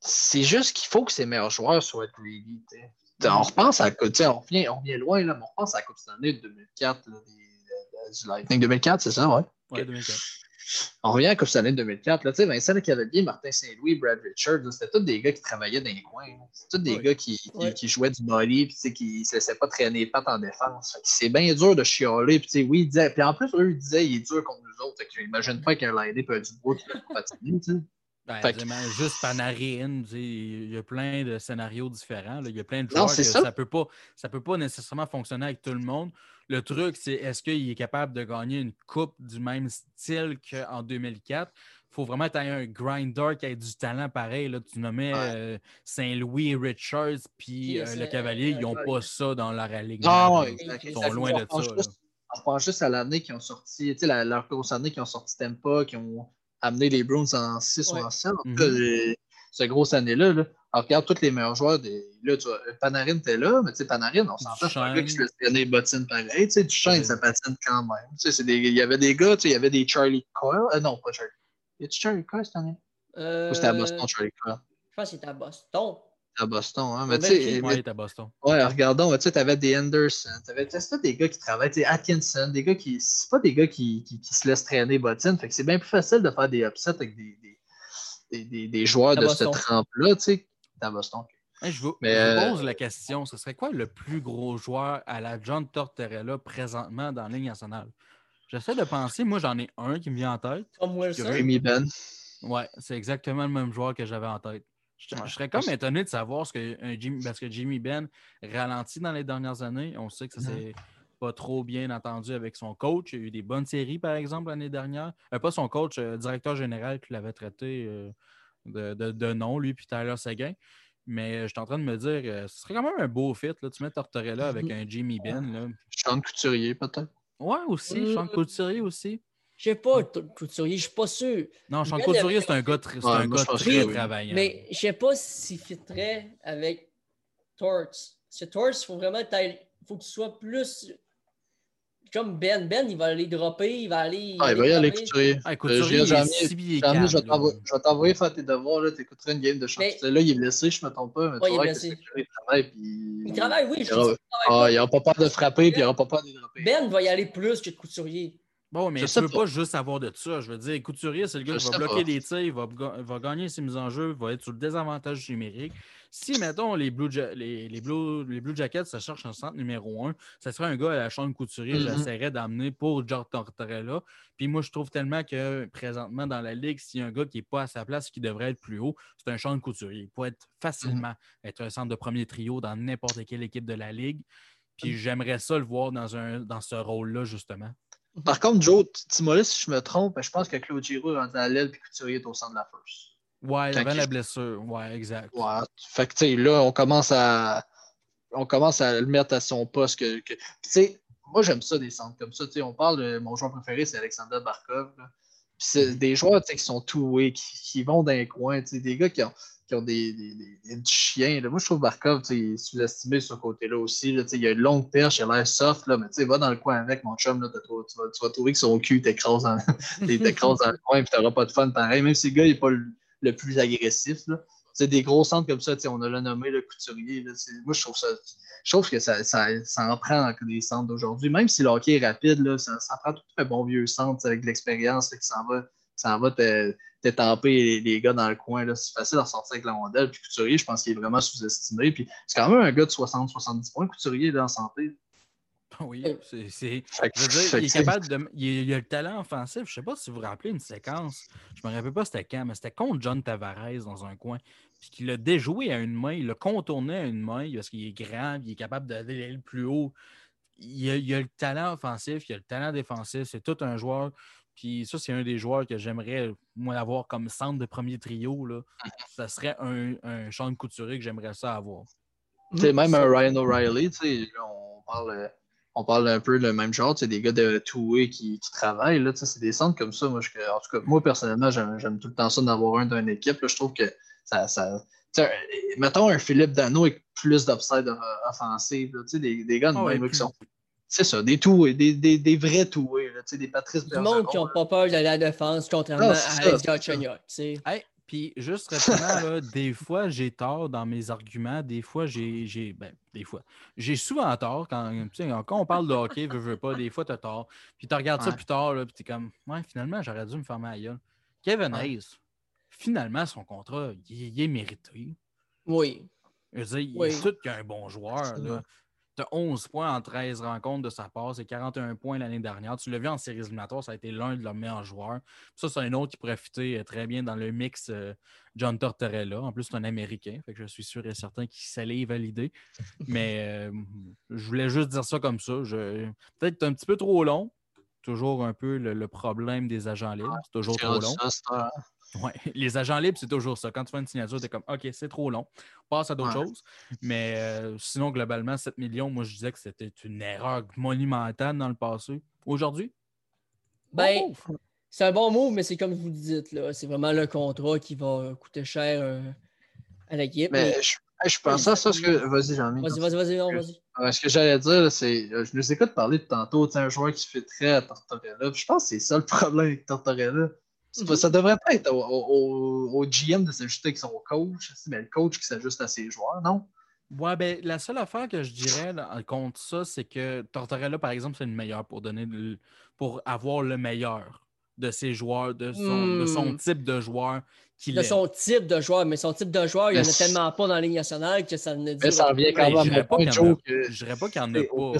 c'est juste qu'il faut que ses meilleurs joueurs soient greedy. On repense à on revient, on revient loin, là, mais on repense à la Coupe Stanley de 2004, là, du Lightning 2004, c'est ça, ouais? Ouais, 2004. On revient Coupe Stanley de 2004. Là, Vincent Cavalier, Martin Saint-Louis, Brad Richards, c'était tous des gars qui travaillaient dans les coins. C'était tous des gars qui, qui, jouaient du molly puis qui ne se laissaient pas traîner les pattes en défense. C'est bien dur de chialer. Puis, oui, puis en plus, eux, ils disaient il est dur contre nous autres. J'imagine pas qu'un Lindy peut être du bois qui peut patiner. Ben, juste Panarin, il y a plein de scénarios différents. Il y a plein de joueurs que ça ne peut, pas, ça peut pas nécessairement fonctionner avec tout le monde. Le truc, c'est est-ce qu'il est capable de gagner une coupe du même style qu'en 2004? Il faut vraiment être un grinder qui ait du talent pareil. Là. Tu nommais euh, Saint-Louis, Richards, puis euh, le Cavalier, ils n'ont pas ça dans leur alignement. Ah, ils sont loin de ça. on pense juste à l'année qui ont sorti, leur grosse année qui ont sorti Tempa, qui ont amener les Browns en 6 ou en 7. Mm Cette grosse année-là, là, regarde tous les meilleurs joueurs. Des... Là, tu vois, Panarin était là, mais tu sais, Panarin, on s'entend, c'est un gars qui se laisse traîner bottines pareil. Tu sais, Duchesne, ça patine quand même. Tu sais, des... Il y avait des gars, tu sais, il y avait des Charlie Coyle. Euh, non, pas Charlie. Y a-tu Charlie Coyle cette année? Euh... Ou c'était à Boston, Charlie Coyle? Je pense que c'était à Boston à Boston. Hein? Mais tu sais, ouais, à Boston. Ouais, regardons, tu avais des Anderson, tu avais des gars qui travaillent, tu Atkinson, des gars qui. C'est pas des gars qui, qui, qui, se laissent traîner bottines. Fait que c'est bien plus facile de faire des upsets avec des, des, des, des joueurs de cette trempe-là, tu sais, Boston. je vous, euh, pose la question, ce serait quoi le plus gros joueur à la John Tortorella présentement dans la Ligue nationale? J'essaie de penser, moi j'en ai un qui me vient en tête. Comme Wilson. Jimmy Ben. Ouais, c'est exactement le même joueur que j'avais en tête. Je, serais comme étonné de savoir ce que Jimmy, parce que Jimmy Ben ralentit dans les dernières années. On sait que ça s'est pas trop bien entendu avec son coach. Il y a eu des bonnes séries, par exemple, l'année dernière. Euh, pas son coach, euh, directeur général qui l'avait traité euh, de, nom, lui, puis Tyler Seguin. Mais je suis en train de me dire, ce serait quand même un beau fit. Là. Tu mets Tortorella avec un Jimmy Ben. Là. Sean Couturier, peut-être? Ouais, aussi. Sean Couturier aussi. Je sais pas, Couturier, je suis pas sûr. Non, Sean Couturier, c'est un gars, très, un gars très travaillant. Mais je sais pas s'il fitterait avec Torts. Parce que Torts, il faut vraiment il faut que tu sois plus comme Ben. Ben, il va aller dropper, il va aller. Ah, il va y aller Couturier. Ah, Couturier, euh, je vais t'envoyer faire tes devoirs, tu écouterais une game de chance. Là, il est blessé, je ne me trompe pas, mais tu vois que il travaille. Puis... Il travaille, oui. Je il n'aura ah, pas peur de frapper, puis il n'aura pas peur de dropper. Ben va y aller plus que Couturier. Bon, mais tu ne veux pas. juste avoir de ça. Je veux dire, Couturier, c'est le gars qui va bloquer les tirs, il va, va, gagner ses mises en jeu, il va être sur le désavantage numérique. Si, mettons, les Blue, les, les, Blue, les Blue Jackets, ça cherche un centre numéro un, ça serait un gars à la chambre couturier, mm-hmm. j'essaierais d'amener pour George Tortorella. Puis moi, je trouve tellement que présentement dans la ligue, s'il y a un gars qui n'est pas à sa place, qui devrait être plus haut, c'est un champ de couturier. Il peut être facilement mm-hmm. être un centre de premier trio dans n'importe quelle équipe de la ligue. Puis mm. j'aimerais ça le voir dans, un, dans ce rôle-là, justement. Par contre, Joe, dis-moi si je me trompe, je pense que Claude Giroux est rendu à l'aile puis Couturier est au centre de la first. Ouais, il avait la blessure. Ouais, exact. Ouais. Fait que, tu sais, là, on commence à. On commence à le mettre à son poste. Que, Tu sais, moi, j'aime ça, des centres comme ça. Tu sais, on parle de mon joueur préféré, c'est Alexander Barkov. Puis c'est mm. des joueurs qui sont tout qui, qui, vont dans les coins. Tu sais, des gars qui ont, qui ont des, des, des, chiens. Là. Moi, je trouve Barkov sous-estimé sur ce côté-là aussi. Là. Il a une longue perche, il a l'air soft, là, mais tu va dans le coin avec mon chum. Là, tu, vas, tu vas trouver que son cul t'écrase dans, dans le coin et tu n'auras pas de fun pareil. Même si le gars n'est pas le, plus agressif. C'est des gros centres comme ça, on a le nommé le couturier. Moi, je trouve ça. Je trouve que ça, ça, ça en prend des centres d'aujourd'hui. Même si le hockey est rapide, là, ça, ça, prend tout un bon vieux centre avec l'expérience qui s'en va, ça va t'étamper les, les, gars dans le coin. C'est facile à sortir avec la rondelle. Puis Couturier, je pense qu'il est vraiment sous-estimé. C'est quand même un gars de 60-70 points, Couturier, là, en santé. Oui, c'est. Je veux dire, il est capable de. Il, a le talent offensif. Je ne sais pas si vous vous rappelez une séquence. Je ne me rappelle pas c'était quand, mais c'était contre John Tavares dans un coin. Puis qu'il a déjoué à une main, il l'a contourné à une main parce qu'il est grand, il est capable d'aller le plus haut. Il a, il a, le talent offensif, il a le talent défensif. C'est tout un joueur. Puis ça, c'est un des joueurs que j'aimerais, moi, avoir comme centre de premier trio. Là. Ça serait un, un champ de couturier que j'aimerais ça avoir. C'est même un Ryan O'Reilly, on parle euh, on parle un peu le même genre, c'est des gars de two-way qui, qui, travaillent. Là, c'est des centres comme ça. Moi, je, en tout cas, moi personnellement, j'aime tout le temps ça d'avoir un d'une équipe. Là, je trouve que ça. ça mettons un Philippe Dano avec plus d'upside offensive. des, des gars de ah même qui sont. C'est ça, des two des, des, des, vrais two-way, des Patrice Du monde qui n'ont pas peur de la défense, contrairement ah, à Alex Galchenyuk. Puis juste rapidement, des fois, j'ai tort dans mes arguments. Des fois, j'ai. Ben, des fois. J'ai souvent tort quand, quand on parle de hockey, veux, veux pas, des fois, tu as tort. Puis tu regardes ça plus tard, là, puis tu es comme, ouais, finalement, j'aurais dû me faire ma gueule. Kevin Hayes, finalement, son contrat, il, est mérité. Oui. Je veux dire, il est tout qu'un bon joueur. Là tu as 11 points en 13 rencontres de sa part. C'est 41 points l'année dernière. Tu l'as vu en séries éliminatoires, ça a été l'un de leurs meilleurs joueurs. ça, c'est un autre qui fitter euh, très bien dans le mix euh, John Tortorella. En plus, c'est un Américain. Fait que je suis sûr et certain qu'il s'allait valider. Mais euh, je voulais juste dire ça comme ça. Peut-être un petit peu trop long. Toujours un peu le, problème des agents libres. C'est toujours trop long. Ouais. Les agents libres, c'est toujours ça. Quand tu fais une signature, tu es comme OK, c'est trop long. On passe à d'autres choses. Mais euh, sinon, globalement, 7 millions, moi, je disais que c'était une erreur monumentale dans le passé. Aujourd'hui? Ben, c'est un bon mot, mais c'est comme vous le dites, là. C'est vraiment le contrat qui va coûter cher euh, à l'équipe. Mais, je, je pensais à ça. Ce que... Vas-y, jean Vas-y, vas-y, vas-y, vas-y. Ce que j'allais dire, c'est. Je nous écoute parler de tantôt, un joueur qui fait très à Tortorella. Je pense que c'est ça le problème avec Tortorella. Ça devrait pas être au, GM de s'ajuster avec son coach, mais le coach qui s'ajuste à ses joueurs, non? Ouais, ben, la seule affaire que je dirais contre ça, c'est que Tortorella, par exemple, c'est le meilleur pour donner pour avoir le meilleur de ses joueurs, de son, hmm. type de joueur qu'il De son type de joueur, mais son type de joueur, il n'y en a tellement pas dans la Ligue nationale que ça ne dit Mais ça revient quand même. Je dirais pas qu'il n'y en a pas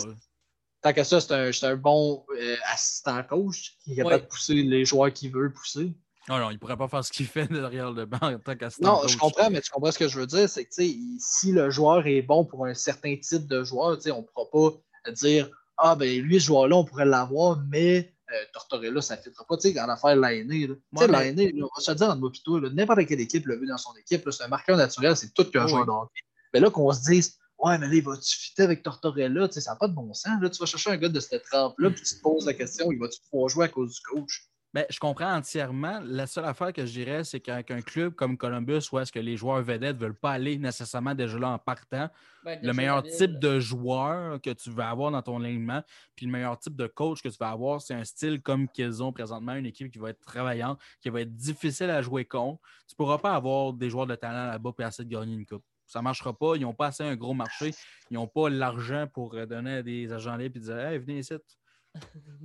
tant que ça, c'est un, bon euh, assistant coach qui est capable de pousser les joueurs qu'il veut pousser. Non, non, il ne pourrait pas faire ce qu'il fait derrière le banc en tant qu'assistant coach. Non, je comprends, mais tu comprends ce que je veux dire, c'est que si le joueur est bon pour un certain type de joueur, on ne pourra pas dire Ah, ben lui, ce joueur-là, on pourrait l'avoir, mais euh, Tortorella, ça ne fitera pas. Tu sais, en affaire l'année, l'année, on va se dire en plutôt, n'importe quelle équipe le veut dans son équipe, c'est un marqueur naturel, c'est tout qu'un joueur d'hockey. Mais là, qu'on se dise Ouais, mais là, il va-tu fitter avec Tortorella? Tu sais, ça n'a pas de bon sens. Là, tu vas chercher un gars de cette trempe-là, puis tu te poses la question il va-tu pouvoir jouer à cause du coach? Ben, je comprends entièrement. La seule affaire que je dirais, c'est qu'avec un club comme Columbus, où est-ce que les joueurs vedettes ne veulent pas aller nécessairement déjà là en partant, ben, le meilleur type de joueur que tu vas avoir dans ton alignement, puis le meilleur type de coach que tu vas avoir, c'est un style comme qu'ils ont présentement, une équipe qui va être travaillante, qui va être difficile à jouer contre. Tu ne pourras pas avoir des joueurs de talent là-bas et essayer de gagner une coupe. Ça ne marchera pas. Ils n'ont pas assez un gros marché. Ils n'ont pas l'argent pour euh, donner à des agents libres et dire Hey, venez ici.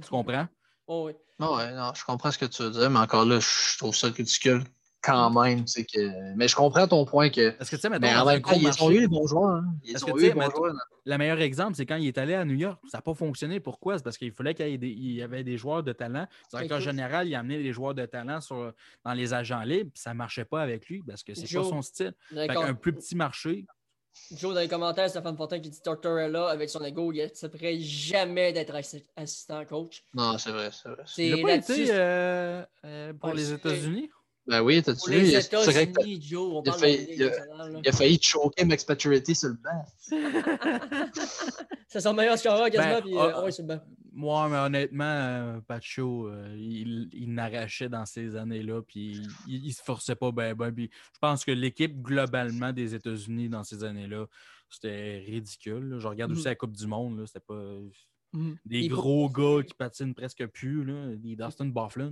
tu comprends? Oh, oui. ouais, non, je comprends ce que tu veux dire, mais encore là, je trouve ça ridicule quand même. C'est que... Mais je comprends ton point que. Est-ce que tu sais, mais ils ont eu les bons joueurs. Hein. Ils ont eu les bons joueurs. Le meilleur exemple, c'est quand il est allé à New York. Ça n'a pas fonctionné. Pourquoi? C'est parce qu'il fallait qu'il y, avait des joueurs de talent. Le directeur général, il a amené des joueurs de talent sur... dans les agents libres. Ça ne marchait pas avec lui parce que c'est pas son style. un plus petit marché. Joe, dans les commentaires, Stéphane Fortin qui dit Tortorella, avec son ego, il ne jamais d'être assistant coach. Non, c'est vrai, c'est vrai. Il n'a pas été euh, euh, pour les États-unis? Ben oui, t'as-tu vu? Les États-Unis, Joe, on il, a failli, il, a, il a failli choquer Max Maturity sur le banc. c'est son meilleur scoreur quasiment, ben, puis euh, ah, ouais, sur le banc. Moi, mais honnêtement, euh, Pacho, euh, il, il n'arrachait dans ces années-là, puis il, ne se forçait pas ben, ben. Puis je pense que l'équipe globalement des États-Unis dans ces années-là, c'était ridicule. Je regarde aussi mm. la Coupe du Monde, c'était pas. Mm. Des gros gars qui patinent presque plus, là. des Dustin Bufflin.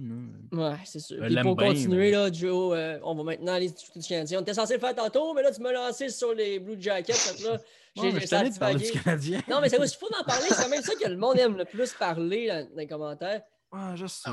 Ouais, c'est sûr. Puis pour continuer, là, Joe, euh, on va maintenant aller du Canadien. On était censé le faire tantôt, mais là, tu m'as lancé sur les Blue Jackets. Là, j'ai ouais, senti du Canadien. Non, mais c'est il faut en parler. C'est quand même ça que le monde aime le plus parler dans, les commentaires. Ouais, je sais.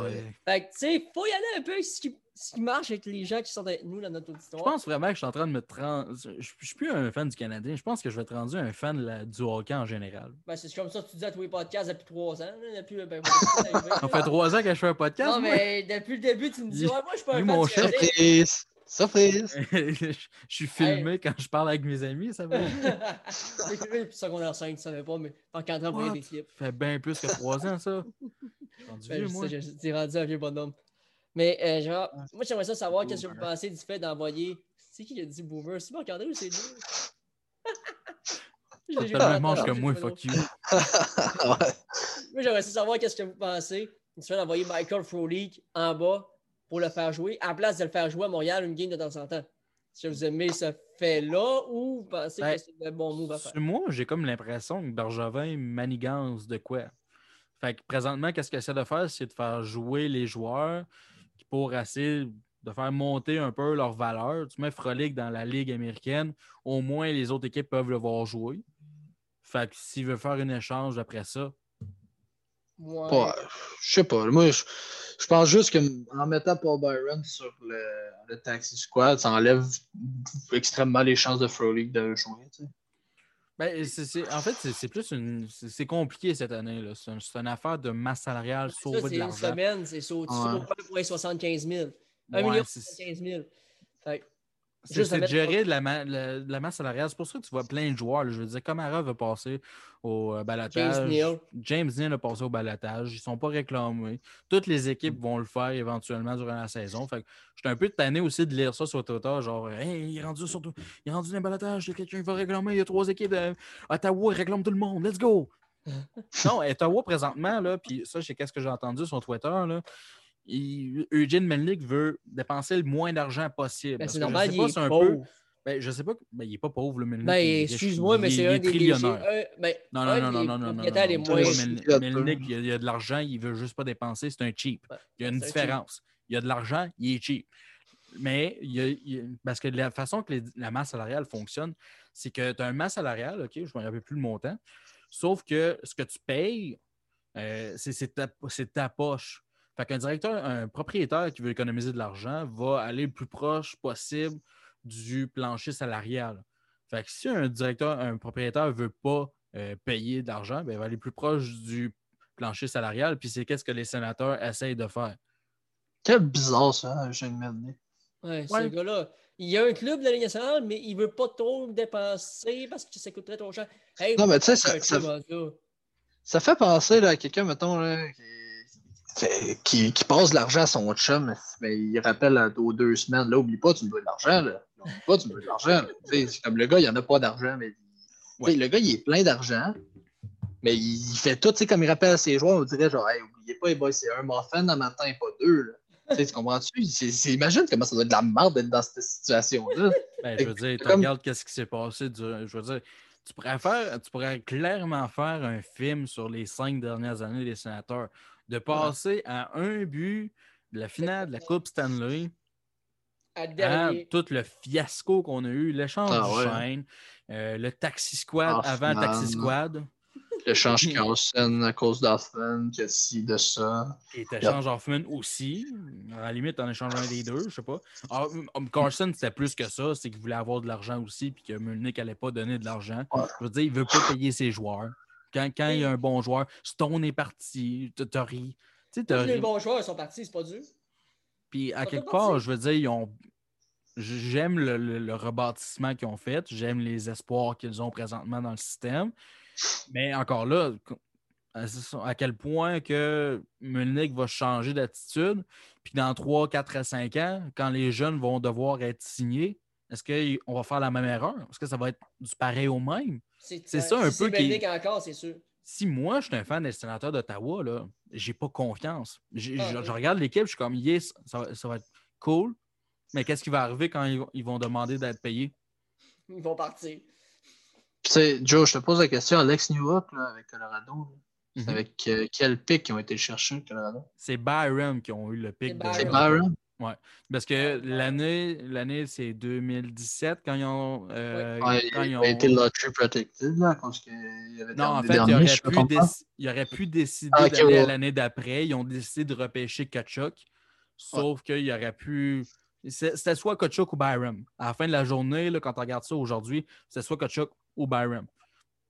Fait que, tu sais, il faut y aller un peu ce qui ce qui marche avec les gens qui sont avec nous dans notre auditoire. Je pense vraiment que je suis en train de me trans... Je ne suis plus un fan du Canadien. Je pense que je vais être rendu un fan de la... du hockey en général. Ben, c'est comme ça que tu dis à tous les podcasts depuis trois ans. Depuis, ben, ça fait trois ans que je fais un podcast. Non, mais depuis le début, tu me dis, ouais, moi, je suis pas un fan mon chef. Surprise! Surprise! je suis filmé quand je parle avec mes amis, ça va. J'ai filmé depuis secondaire 5, tu savais pas, mais en 4 ans pour l'équipe. Ça fait bien plus que trois ans, ça. Rendu ben, vieux, moi. J'ai rendu un vieux bonhomme. Mais euh, genre, moi j'aimerais ça savoir qu'est-ce que vous pensez du fait d'envoyer. C'est qui qui a dit boomer? C'est pas regardé ou c'est lui? T'as le même manche que moi, fuck you. Moi j'aimerais ça savoir qu'est-ce que vous pensez du fait d'envoyer Michael Frolik en bas pour le faire jouer, en place de le faire jouer à Montréal une game de temps en temps. Est-ce que vous aimez ce fait-là ou vous pensez que ben, c'est le bon move à faire? Moi, j'ai comme l'impression que Bergevin manigance de quoi? Fait que présentement, qu'est-ce qu'il essaie de faire? C'est de faire jouer les joueurs pour essayer de faire monter un peu leur valeur. Tu mets Frolic dans la Ligue américaine, au moins les autres équipes peuvent le voir jouer. Fait que s'il veut faire un échange après ça. Ouais. je sais pas. Moi, je, pense juste qu'en mettant Paul Byron sur le, Taxi Squad, ça enlève extrêmement les chances de Frolic de jouer. Ben, en fait, c'est plus une. C'est compliqué cette année. C'est une affaire de masse salariale sauver de l'argent. C'est une semaine, c'est sauvé pour 75 000. 1 million 75 000. C'est de gérer de la, la, masse salariale. C'est pour ça que tu vois plein de joueurs. je veux dire, Camara va passer au euh, balatage. James Neal. James Neal a passé au balatage. Ils ne sont pas réclamés. Toutes les équipes vont le faire éventuellement durant la saison. Fait je suis un peu tanné aussi de lire ça sur Twitter. Genre, hey, il est rendu surtout. Il est rendu dans le balatage. Il y a quelqu'un qui va réclamer. Il y a trois équipes. De... Ottawa réclame tout le monde. Let's go! non, Ottawa présentement, là, puis ça, c'est qu'est-ce que j'ai entendu sur Twitter. Là, Eugene Melnick veut dépenser le moins d'argent possible. Ben, c'est normal, il est pauvre. Ben, je sais pas, ben, il n'est pas pauvre, le Melnick. Ben, excuse-moi, mais c'est un des trillionnaires. Ben, non, non, non, non, non, non, non, Melnick, il y, a, de l'argent, il veut juste pas dépenser, c'est un cheap. Il y a une différence. Il y a de l'argent, il est cheap. Mais il parce que la façon que la masse salariale fonctionne, c'est que tu as une masse salariale, OK, je ne me rappelle plus le montant, sauf que ce que tu payes, euh, c'est ta, ta poche. Fait qu'un directeur, un propriétaire qui veut économiser de l'argent va aller le plus proche possible du plancher salarial. Fait que si un directeur, un propriétaire ne veut pas euh, payer d'argent, ben, il va aller plus proche du plancher salarial. Puis c'est qu'est-ce que les sénateurs essayent de faire? Quel bizarre ça, j'ai une Ouais, ce gars-là. Il y a un club de la Ligue nationale, mais il ne veut pas trop dépenser parce que ça coûterait trop cher. non, mais tu sais, ça, ça, fait penser à quelqu'un, mettons, là, qui qui, qui, passe l'argent à son chum, mais il rappelle aux deux semaines, là, oublie pas, tu me dois de l'argent, là. Oublie pas, tu me dois de l'argent. C'est comme le gars, il en a pas d'argent, mais le gars, il est plein d'argent, mais il fait tout, tu sais, comme il rappelle à ses joueurs, on dirait genre, hey, oubliez pas, c'est un muffin dans matin, pas deux, tu comprends-tu? Imagine comment ça doit être de la merde d'être dans cette situation-là. Ben, je veux dire, tu regardes qu'est-ce qui s'est passé. je veux dire, tu pourrais, faire, tu pourrais clairement faire un film sur les cinq dernières années des sénateurs de passer à un but de la finale de la Coupe Stanley. À tout le fiasco qu'on a eu, l'échange ah, de chaîne, euh, le Taxi Squad avant le Taxi Squad. L'échange Carlson à cause d'Hoffman, que si de ça. Et t'échanges Hoffman aussi. À la limite, en échange un des deux, je sais pas. Ah, um, Carlson, c'était plus que ça. C'est qu'il voulait avoir de l'argent aussi, puis que Mulnick n'allait pas donner de l'argent. Je veux dire, il veut pas payer ses joueurs. Quand, quand il y a un bon joueur, Stone est parti, Tori. Les bons joueurs sont partis, c'est pas dur. Puis à quelque part, je veux dire, ils ont j'aime le, rebâtissement qu'ils ont fait, j'aime les espoirs qu'ils ont présentement dans le système. Mais encore là, à quel point que Mulnick va changer d'attitude, puis dans 3, 4 à 5 ans, quand les jeunes vont devoir être signés, est-ce qu'on va faire la même erreur? Est-ce que ça va être du pareil au même? C'est ça un peu qui. encore, c'est sûr. Si moi, je suis un fan des sénateurs d'Ottawa, là, j'ai pas confiance. Ah, je, regarde l'équipe, je suis comme, yes, ça, ça va être cool. Mais qu'est-ce qui va arriver quand ils, vont demander d'être payés? Ils vont partir. Tu sais, Joe, je te pose la question. Alex Newhook avec Colorado, c'est mhm. avec euh, quel pic qui ont été cherchés, Colorado? C'est Byron qui ont eu le pic. C'est Byron? Oui. Parce que l'année, l'année c'est 2017 quand ils ont. Euh, quand ils ont... été lottery protected, là, parce qu'il y avait Non, en fait, il aurait, pu il aurait pu décider ah, d'aller à l'année d'après. Ils ont décidé de repêcher Kachuk. Sauf qu'il aurait pu. C'était soit Kachuk ou Byram. À la fin de la journée, là, quand on regarde ça aujourd'hui, c'est soit Kachuk ou Byram.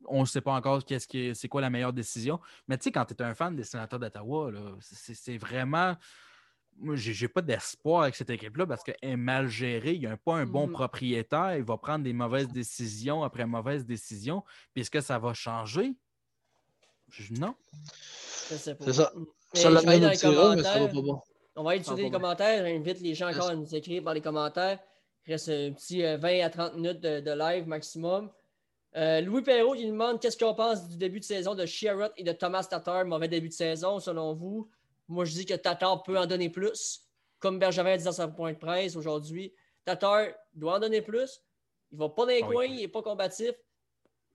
On ne sait pas encore qu'est-ce qui c'est quoi la meilleure décision. Mais tu sais, quand tu es un fan des sénateurs d'Ottawa, c'est vraiment. Moi, j'ai pas d'espoir avec cette équipe-là parce qu'elle est mal gérée. Il n'y a pas un bon mm. propriétaire. Il va prendre des mauvaises décisions après mauvaises décisions. Puis est-ce que ça va changer? Non. C'est ça. Ça l'a mais ça va pas bon. On va étudier les commentaires. J'invite les gens encore à nous écrire par les commentaires. Il reste un petit 20 euh, à 30 minutes de, live maximum. Euh, Louis Perrault il demande qu'est-ce qu'on pense du début de saison de Sherrod et de Thomas Tatar. Mauvais début de saison, selon vous. Moi, je dis que Tatar peut en donner plus. Comme Bergevin dit dans sa point de presse aujourd'hui, Tatar doit en donner plus. Il ne va pas dans les ah coins, il n'est pas combatif.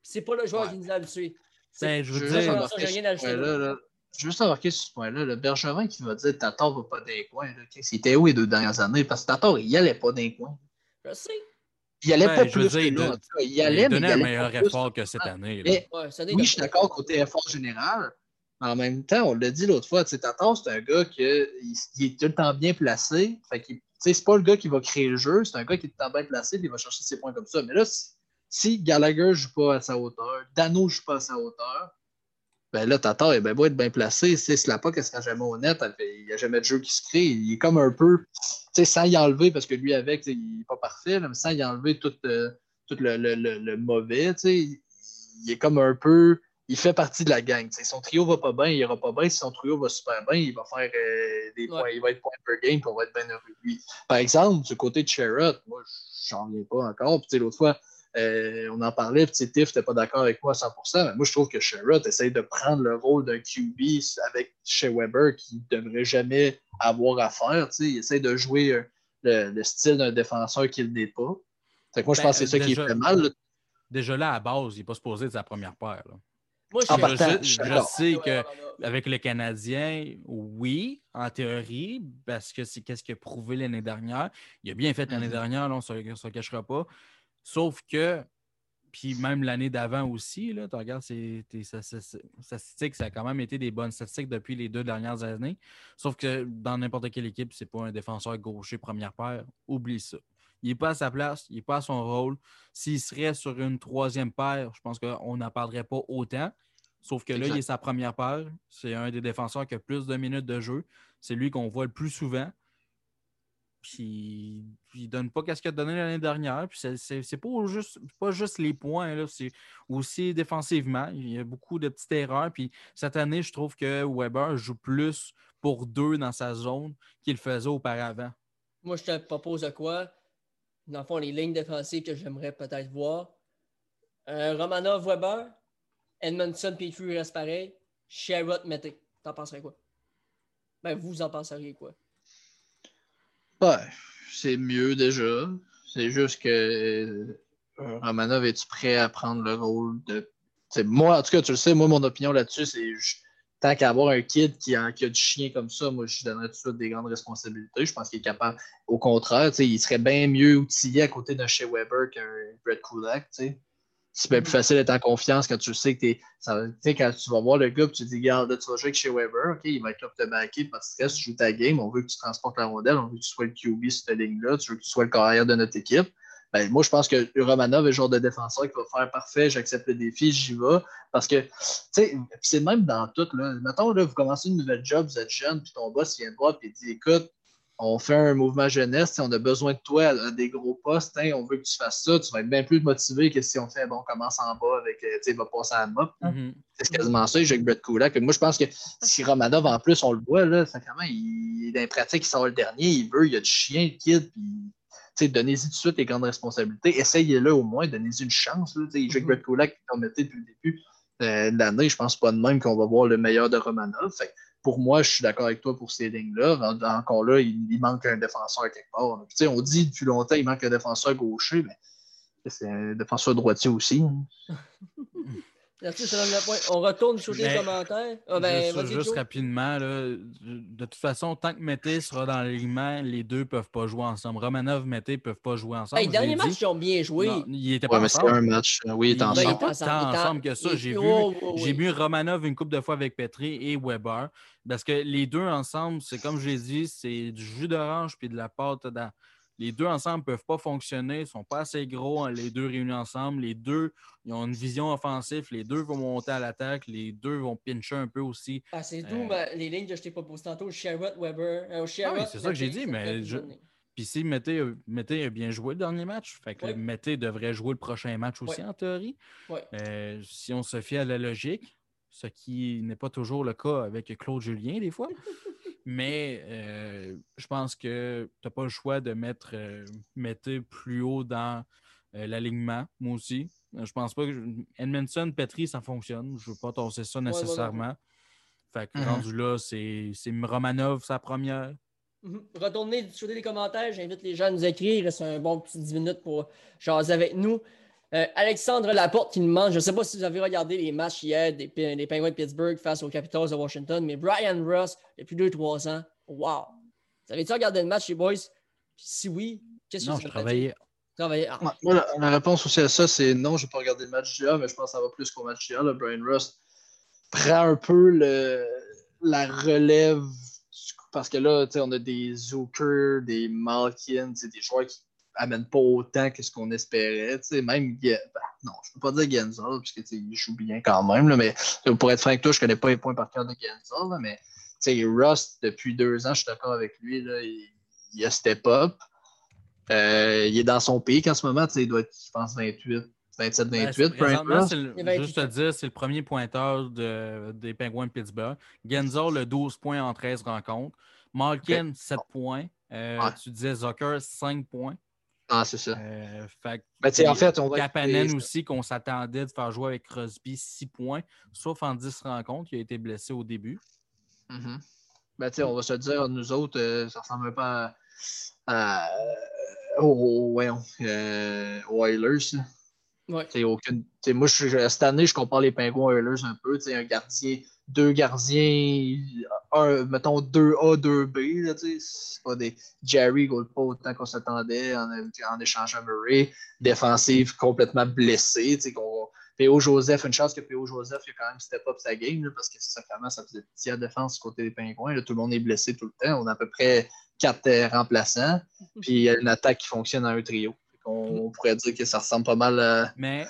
C'est pas le joueur qui nous a habitués. Ben, je veux dire, rien je veux juste remarquer sur ce point-là. Le Bergevin qui va dire Tatar va pas dans les coins. C'était où les deux dernières années? Parce que Tatar, il allait pas dans les coins. Je sais. Il allait pas plus que là. Il allait, il donnait un meilleur effort que cette année. oui, je suis d'accord côté effort général. En même temps, on l'a dit l'autre fois, Tatar, c'est un gars qui est tout le temps bien placé. Fait c'est pas le gars qui va créer le jeu, c'est un gars qui est tout le temps bien placé et il va chercher ses points comme ça. Mais là, si, Gallagher ne joue pas à sa hauteur, Dano joue pas à sa hauteur, ben là, Tatar, est beau être bien placé. C'est Slapak, sera jamais honnête. Il n'y a jamais de jeu qui se crée. Il est comme un peu, sans y enlever, parce que lui, avec, il n'est pas parfait, mais sans y enlever tout, euh, tout le, le, le, mauvais, il est comme un peu. Il fait partie de la gang. Si son trio va pas bien, il ira pas bien. Si son trio va super bien, il va faire euh, des points. Il va être point per game, pour on va être bien heureux lui. Par exemple, du côté de Sherrod, moi, j'en viens pas encore. L'autre fois, euh, on en parlait, petit Tiff n'était pas d'accord avec moi à 100%, mais moi je trouve que Sherrod essaye de prendre le rôle d'un QB avec Shea Weber qui ne devrait jamais avoir à faire. Il essaye de jouer euh, le, style d'un défenseur qu'il n'est pas. moi je pense que c'est ça qui fait mal. Déjà là, à base, il n'est pas supposé de sa première paire. Moi, je, je, sais qu'avec le Canadien, oui, en théorie, parce que c'est qu'est-ce qu'il a prouvé l'année dernière. Il a bien fait l'année mm-hmm. dernière, on ne se cachera pas. Sauf que, puis même l'année d'avant aussi, là, tu regardes, c'est, statistiques, ça a quand même été des bonnes statistiques depuis les deux dernières années. Sauf que dans n'importe quelle équipe, c'est pas un défenseur gaucher première paire. Oublie ça. Il n'est pas à sa place, il n'est pas à son rôle. S'il serait sur une troisième paire, je pense qu'on n'en parlerait pas autant. Sauf que là, il est sa première paire. C'est un des défenseurs qui a plus de minutes de jeu. C'est lui qu'on voit le plus souvent. Puis il donne pas qu'est-ce qu'il a donné l'année dernière. Puis c'est pas juste, pas juste les points, c'est aussi défensivement. Il y a beaucoup de petites erreurs. Puis cette année, je trouve que Weber joue plus pour deux dans sa zone qu'il faisait auparavant. Moi, je te propose à quoi? Dans le fond, les lignes défensives que j'aimerais peut-être voir. Euh, Romanov Weber, Edmondson Petrie reste pareil. Sherrod Mété. T'en penserais quoi? Ben, vous en penseriez quoi? Ouais, c'est mieux déjà. C'est juste que euh, Romanov, es-tu prêt à prendre le rôle de. moi, en tout cas, tu le sais, moi, mon opinion là-dessus, c'est tant qu'à avoir un kid qui a, qui a, du chien comme ça, moi, je donnerais tout de suite des grandes responsabilités. Je pense qu'il est capable. Au contraire, il serait bien mieux outillé à côté d'un Shea Weber qu'un Brett Kulak. c'est bien plus facile d'être en confiance quand tu sais que tu sais, quand tu vas voir le gars, tu te dis, regarde, tu vas jouer avec chez Weber, OK, il va être là pour te backer, pas de stress, tu joues ta game, on veut que tu transportes la rondelle, on veut que tu sois le QB sur cette ligne-là, tu veux que tu sois le carrière de notre équipe. Ben, moi, je pense que Romanov est le genre de défenseur qui va faire parfait, j'accepte le défi, j'y vais. Parce que, tu sais, c'est même dans tout. Là. Mettons, là, vous commencez une nouvelle job, vous êtes jeune, puis ton boss vient de voir, puis il dit Écoute, on fait un mouvement jeunesse, on a besoin de toi à, des gros postes, hein, on veut que tu fasses ça, tu vas être bien plus motivé que si on fait, bon, on commence en bas avec, euh, tu sais, va passer à la mop. Mm-hmm. C'est quasiment ça, j'ai Brett Kulak. Moi, je pense que si Romanov, en plus, on le voit, là, sacrément, il, dans les pratiques, il sort le dernier, il veut, il y a du chien, le kid, puis donnez-y tout de suite les grandes responsabilités. Essayez-le au moins, donnez-y une chance. Là, Jake mm-hmm. Brett Kulak, qui permettait depuis le début euh, de l'année, je pense pas de même qu'on va voir le meilleur de Romanov. Fait pour moi, je suis d'accord avec toi pour ces lignes-là. Encore là, il, manque un défenseur quelque part. on dit depuis longtemps qu'il manque un défenseur gaucher, mais c'est un défenseur droitier aussi. Merci, ça donne le point. On retourne sur les commentaires. Ah, ben, juste, rapidement, là, de toute façon, tant que Mété sera dans l'alignement, les deux ne peuvent pas jouer ensemble. Romanov, Mété ne peuvent pas jouer ensemble. les derniers matchs, ils ont bien joué. Non, ils étaient pas ensemble. un match. Oui, ils étaient ensemble. Étaient pas ensemble que ça. J'ai vu, vu Romanov une couple de fois avec Petri et Weber. Parce que les deux ensemble, c'est comme je l'ai dit, c'est du jus d'orange puis de la pâte dans les deux ensemble ne peuvent pas fonctionner, ils ne sont pas assez gros, hein, les deux réunis ensemble. Les deux, ils ont une vision offensive, les deux vont monter à l'attaque, les deux vont pincher un peu aussi. Ah, c'est tout, euh, les lignes que je t'ai proposées tantôt, Sherrod, Weber, euh, ah oui, c'est ça que j'ai dit, mais Puis si Mété, a bien joué le dernier match, fait que Mété devrait jouer le prochain match aussi en théorie. Euh, si on se fie à la logique, ce qui n'est pas toujours le cas avec Claude Julien des fois. Mais euh, je pense que tu n'as pas le choix de mettre euh, plus haut dans euh, l'alignement, moi aussi. Je pense pas que Edmondson, Petri, ça fonctionne. Je ne veux pas torser ça nécessairement. fait que mm-hmm. rendu là, c'est Romanov sa première. Mm-hmm. Retournez sur les commentaires. J'invite les gens à nous écrire. C'est un bon petit 10 minutes pour jaser avec nous. Euh, Alexandre Laporte qui nous demande, je ne sais pas si vous avez regardé les matchs hier des, des Penguins de Pittsburgh face aux Capitals de Washington, mais Brian Ross, depuis 2-3 ans, wow! Vous avez-tu regardé le match, les boys? si oui, qu'est-ce que vous avez je travaillais. Ah. Moi, la, réponse aussi à ça, c'est non, je n'ai pas regardé le match d'hier, mais je pense que ça va plus qu'au match d'hier. Brian Ross prend un peu le, la relève parce que là, on a des Zucker, des Malkin, des joueurs qui amène pas autant que ce qu'on espérait. Même, ben, non, je peux pas dire Genzal, puisqu'il joue bien quand même, là, mais pour être franc toi, je connais pas les points par cœur de Genzal, mais Rust, depuis deux ans, je suis d'accord avec lui, là, il, a step up. Euh, il est dans son pic en ce moment, il doit être, je pense, 28. 27-28. juste te dire, c'est le premier pointeur de, des Penguins de Pittsburgh. Genzal, le 12 points en 13 rencontres. Malkin, 7 points. Euh, tu disais Zucker, 5 points. Ah, c'est ça. Euh, fait, ben, en fait, on Kapanen aussi, qu'on s'attendait de faire jouer avec Crosby 6 points, sauf en 10 rencontres. Il a été blessé au début. Mm ben, on va se dire, nous autres, euh, ça ressemble pas à, à aux, euh, Oilers. Ouais. Aucune, moi, je, cette année, je compare les Penguins Oilers un peu. Un gardien deux gardiens, un, mettons 2A, 2B. C'est pas des. Jerry ne pas autant qu'on s'attendait en, en échangeant Murray. Défensive complètement blessé. P.O. Joseph, une chance que P.O. Joseph il a quand même step up sa game parce que ça, ça faisait petit à défense du côté des Pingouins. Là, tout le monde est blessé tout le temps. On a à peu près quatre euh, remplaçants. Puis il y a une attaque qui fonctionne en un trio. On, pourrait dire que ça ressemble pas mal à. Mais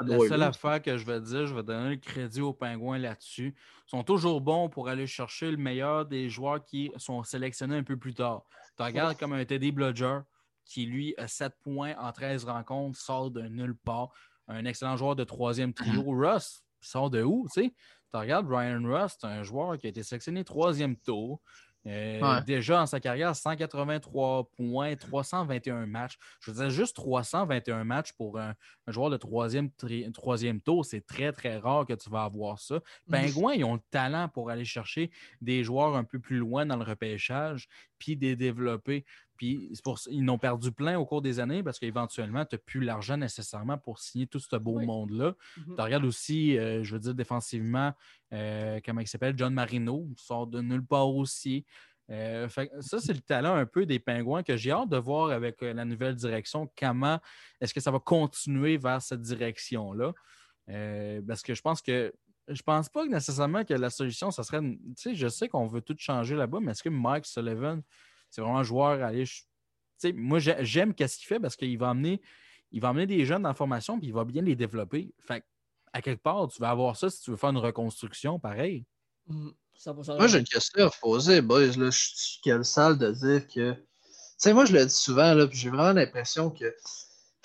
la seule affaire que je vais dire, je vais donner le crédit aux Pingouins là-dessus. Sont toujours bons pour aller chercher le meilleur des joueurs qui sont sélectionnés un peu plus tard. Tu regardes comme un Teddy Bludger qui, lui, a 7 points en 13 rencontres, sort de nulle part. Un excellent joueur de troisième trio. Russ sort de où? Tu regardes Ryan Russ, c'est un joueur qui a été sélectionné troisième tour. Euh, déjà en sa carrière, 183 points, 321 matchs. Je veux dire, juste 321 matchs pour un, joueur de troisième, troisième tour, c'est très, très rare que tu vas avoir ça. Pingouins, ils ont le talent pour aller chercher des joueurs un peu plus loin dans le repêchage, puis des développer. Puis pour, ils n'ont perdu plein au cours des années parce qu'éventuellement, tu n'as plus l'argent nécessairement pour signer tout ce beau monde-là. Mm-hmm. Tu regardes aussi, euh, je veux dire, défensivement, euh, comment il s'appelle, John Marino, sort de nulle part aussi. Euh, ça, c'est le talent un peu des pingouins que j'ai hâte de voir avec la nouvelle direction. Comment est-ce que ça va continuer vers cette direction-là? Parce que je pense que je pense pas nécessairement que la solution, ça serait. Tu sais, je sais qu'on veut tout changer là-bas, mais est-ce que Mike Sullivan, c'est vraiment un joueur à aller. Tu sais, moi, j'aime ce qu'il fait parce qu'il va amener. Il va amener des jeunes dans la formation puis il va bien les développer. Fait à quelque part, tu vas avoir ça si tu veux faire une reconstruction, pareil. Mm. Moi, j'ai une question à poser, boys. Là. Je suis quelle salle de dire que. Tu sais, moi, je le dis souvent, là, puis j'ai vraiment l'impression que.